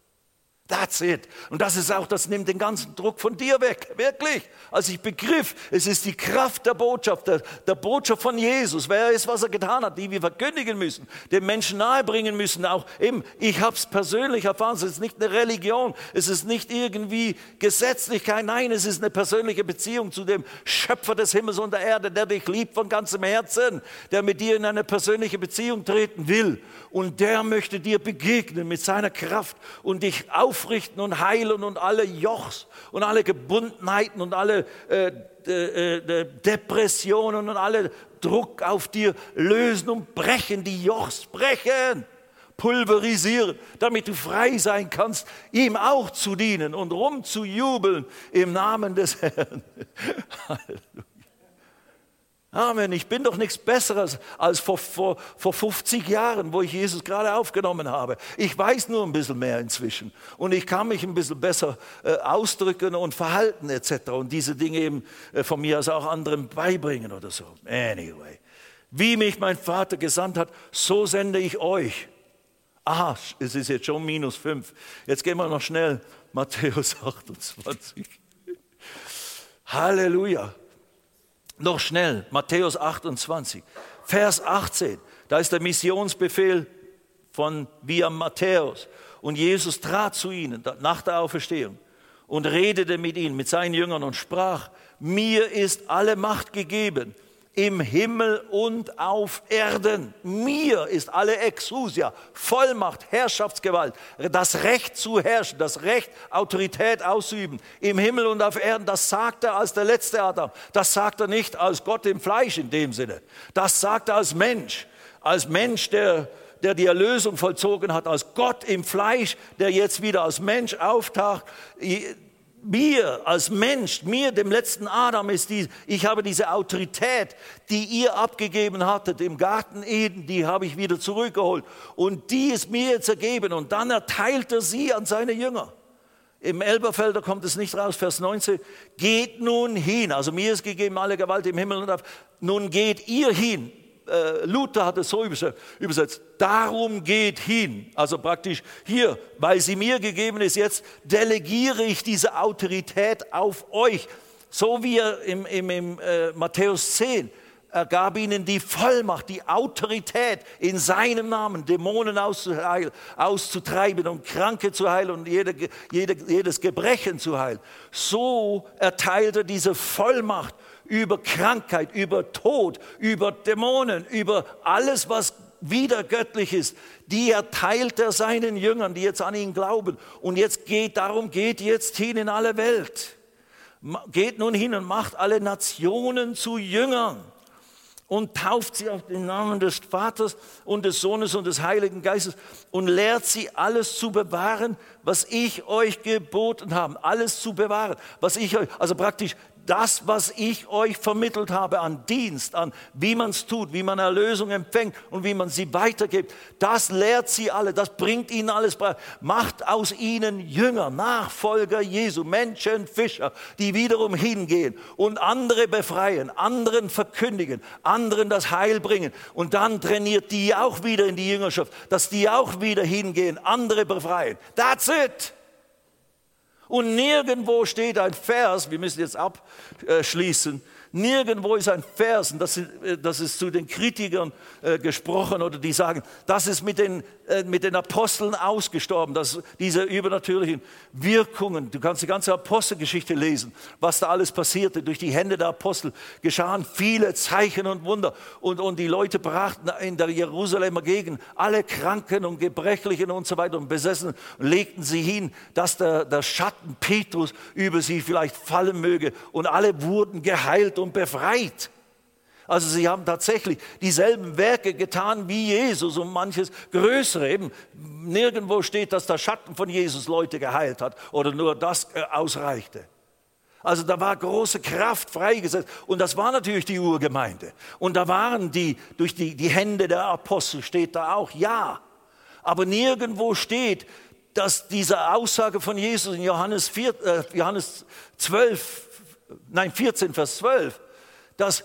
That's it. Und das ist auch, das nimmt den ganzen Druck von dir weg. Wirklich. Als ich begriff, es ist die Kraft der Botschaft, der, der Botschaft von Jesus, wer ist, was er getan hat, die wir verkündigen müssen, den Menschen nahebringen müssen. Auch eben, ich habe es persönlich erfahren, es ist nicht eine Religion, es ist nicht irgendwie Gesetzlichkeit, nein, es ist eine persönliche Beziehung zu dem Schöpfer des Himmels und der Erde, der dich liebt von ganzem Herzen, der mit dir in eine persönliche Beziehung treten will. Und der möchte dir begegnen mit seiner Kraft und dich auf aufrichten und heilen und alle Jochs und alle Gebundenheiten und alle äh, äh, Depressionen und alle Druck auf dir lösen und brechen, die Jochs brechen, pulverisieren, damit du frei sein kannst, ihm auch zu dienen und rumzujubeln im Namen des Herrn. Halleluja. Amen. Ich bin doch nichts Besseres als vor, vor, vor 50 Jahren, wo ich Jesus gerade aufgenommen habe. Ich weiß nur ein bisschen mehr inzwischen und ich kann mich ein bisschen besser äh, ausdrücken und verhalten etc. Und diese Dinge eben äh, von mir aus auch anderen beibringen oder so. Anyway, wie mich mein Vater gesandt hat, so sende ich euch. Aha, es ist jetzt schon minus fünf. Jetzt gehen wir noch schnell. Matthäus 28. Halleluja. Noch schnell, Matthäus 28, Vers 18. Da ist der Missionsbefehl von via Matthäus. Und Jesus trat zu ihnen nach der Auferstehung und redete mit ihnen, mit seinen Jüngern und sprach, mir ist alle Macht gegeben im Himmel und auf Erden. Mir ist alle Exousia, Vollmacht, Herrschaftsgewalt, das Recht zu herrschen, das Recht, Autorität auszuüben, im Himmel und auf Erden. Das sagt er als der letzte Adam. Das sagt er nicht als Gott im Fleisch in dem Sinne. Das sagt er als Mensch, als Mensch, der der die Erlösung vollzogen hat, als Gott im Fleisch, der jetzt wieder als Mensch auftaucht mir als Mensch, mir, dem letzten Adam, ist die, ich habe diese Autorität, die ihr abgegeben hattet im Garten Eden, die habe ich wieder zurückgeholt. Und die ist mir jetzt ergeben. Und dann erteilt er sie an seine Jünger. Im Elberfelder kommt es nicht raus, Vers 19. Geht nun hin, also mir ist gegeben alle Gewalt im Himmel und auf. Nun geht ihr hin, äh, Luther hat es so übersetzt, darum geht hin. Also praktisch hier, weil sie mir gegeben ist, jetzt delegiere ich diese Autorität auf euch. So wie er im, im, im äh, Matthäus 10, er gab ihnen die Vollmacht, die Autorität in seinem Namen, Dämonen auszutreiben und Kranke zu heilen und jede, jede, jedes Gebrechen zu heilen. So erteilte diese Vollmacht über Krankheit, über Tod, über Dämonen, über alles, was wieder göttlich ist, die erteilt er seinen Jüngern, die jetzt an ihn glauben. Und jetzt geht darum, geht jetzt hin in alle Welt. Geht nun hin und macht alle Nationen zu Jüngern und tauft sie auf den Namen des Vaters und des Sohnes und des Heiligen Geistes und lehrt sie alles zu bewahren, was ich euch geboten habe. Alles zu bewahren, was ich euch, also praktisch das, was ich euch vermittelt habe an Dienst, an wie man es tut, wie man Erlösung empfängt und wie man sie weitergibt, das lehrt sie alle, das bringt ihnen alles bei. Macht aus ihnen Jünger, Nachfolger Jesu, Menschen, Fischer, die wiederum hingehen und andere befreien, anderen verkündigen, anderen das Heil bringen. Und dann trainiert die auch wieder in die Jüngerschaft, dass die auch wieder hingehen, andere befreien. That's it. Und nirgendwo steht ein Vers, wir müssen jetzt abschließen, Nirgendwo ist ein Vers, und das äh, das ist zu den Kritikern äh, gesprochen oder die sagen, das ist mit den, äh, mit den Aposteln ausgestorben, dass diese übernatürlichen Wirkungen, du kannst die ganze Apostelgeschichte lesen, was da alles passierte. Durch die Hände der Apostel geschahen viele Zeichen und Wunder. Und, und die Leute brachten in der Jerusalemer Gegend alle Kranken und Gebrechlichen und so weiter und Besessenen und legten sie hin, dass der, der Schatten Petrus über sie vielleicht fallen möge. Und alle wurden geheilt befreit. Also sie haben tatsächlich dieselben Werke getan wie Jesus und manches Größere. Eben nirgendwo steht, dass der Schatten von Jesus Leute geheilt hat oder nur das äh, ausreichte. Also da war große Kraft freigesetzt und das war natürlich die Urgemeinde. Und da waren die, durch die, die Hände der Apostel steht da auch, ja. Aber nirgendwo steht, dass diese Aussage von Jesus in Johannes, 4, äh, Johannes 12, nein 14, Vers 12, dass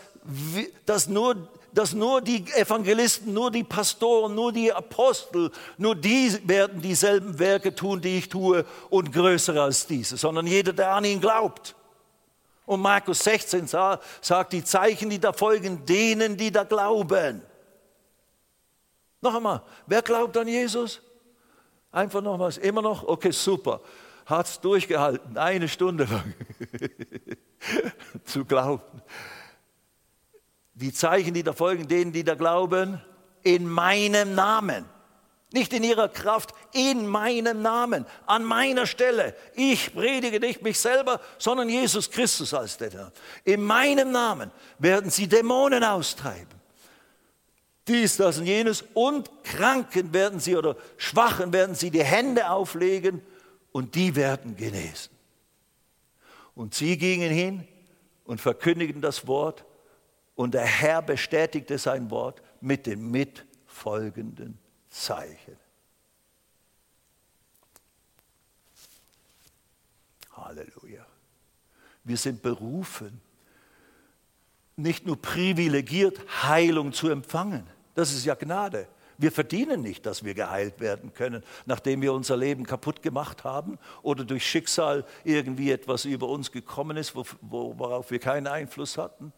dass nur dass nur die Evangelisten, nur die Pastoren, nur die Apostel, nur die werden dieselben Werke tun, die ich tue und größere als diese, sondern jeder, der an ihn glaubt. Und Markus 16 sagt, die Zeichen, die da folgen, denen, die da glauben. Noch einmal, wer glaubt an Jesus? Einfach noch was, immer noch? Okay, super. Hat es durchgehalten, eine Stunde lang zu glauben die Zeichen, die da folgen, denen, die da glauben, in meinem Namen. Nicht in ihrer Kraft, in meinem Namen, an meiner Stelle. Ich predige nicht mich selber, sondern Jesus Christus als der Herr. In meinem Namen werden sie Dämonen austreiben. Dies, das und jenes. Und Kranken werden sie oder Schwachen werden sie die Hände auflegen und die werden genesen. Und sie gingen hin und verkündigten das Wort und der Herr bestätigte sein Wort mit den mitfolgenden Zeichen. Halleluja. Wir sind berufen, nicht nur privilegiert, Heilung zu empfangen. Das ist ja Gnade. Wir verdienen nicht, dass wir geheilt werden können, nachdem wir unser Leben kaputt gemacht haben oder durch Schicksal irgendwie etwas über uns gekommen ist, worauf wir keinen Einfluss hatten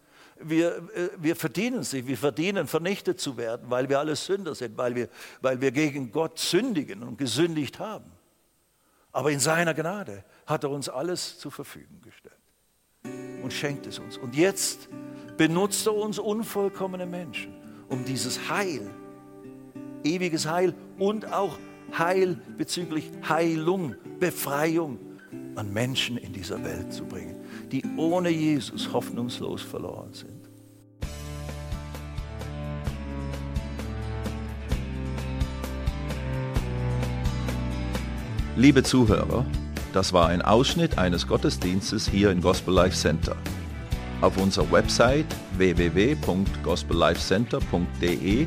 wir, äh, wir verdienen sie, wir verdienen vernichtet zu werden, weil wir alle Sünder sind, weil wir, weil wir gegen Gott sündigen und gesündigt haben. Aber in seiner Gnade hat er uns alles zur Verfügung gestellt und schenkt es uns. Und jetzt benutzt er uns unvollkommene Menschen, um dieses Heil, ewiges Heil und auch Heil bezüglich Heilung, Befreiung an Menschen in dieser Welt zu bringen die ohne Jesus hoffnungslos verloren sind. Liebe Zuhörer, das war ein Ausschnitt eines Gottesdienstes hier im Gospel Life Center. Auf unserer Website www.gospellifecenter.de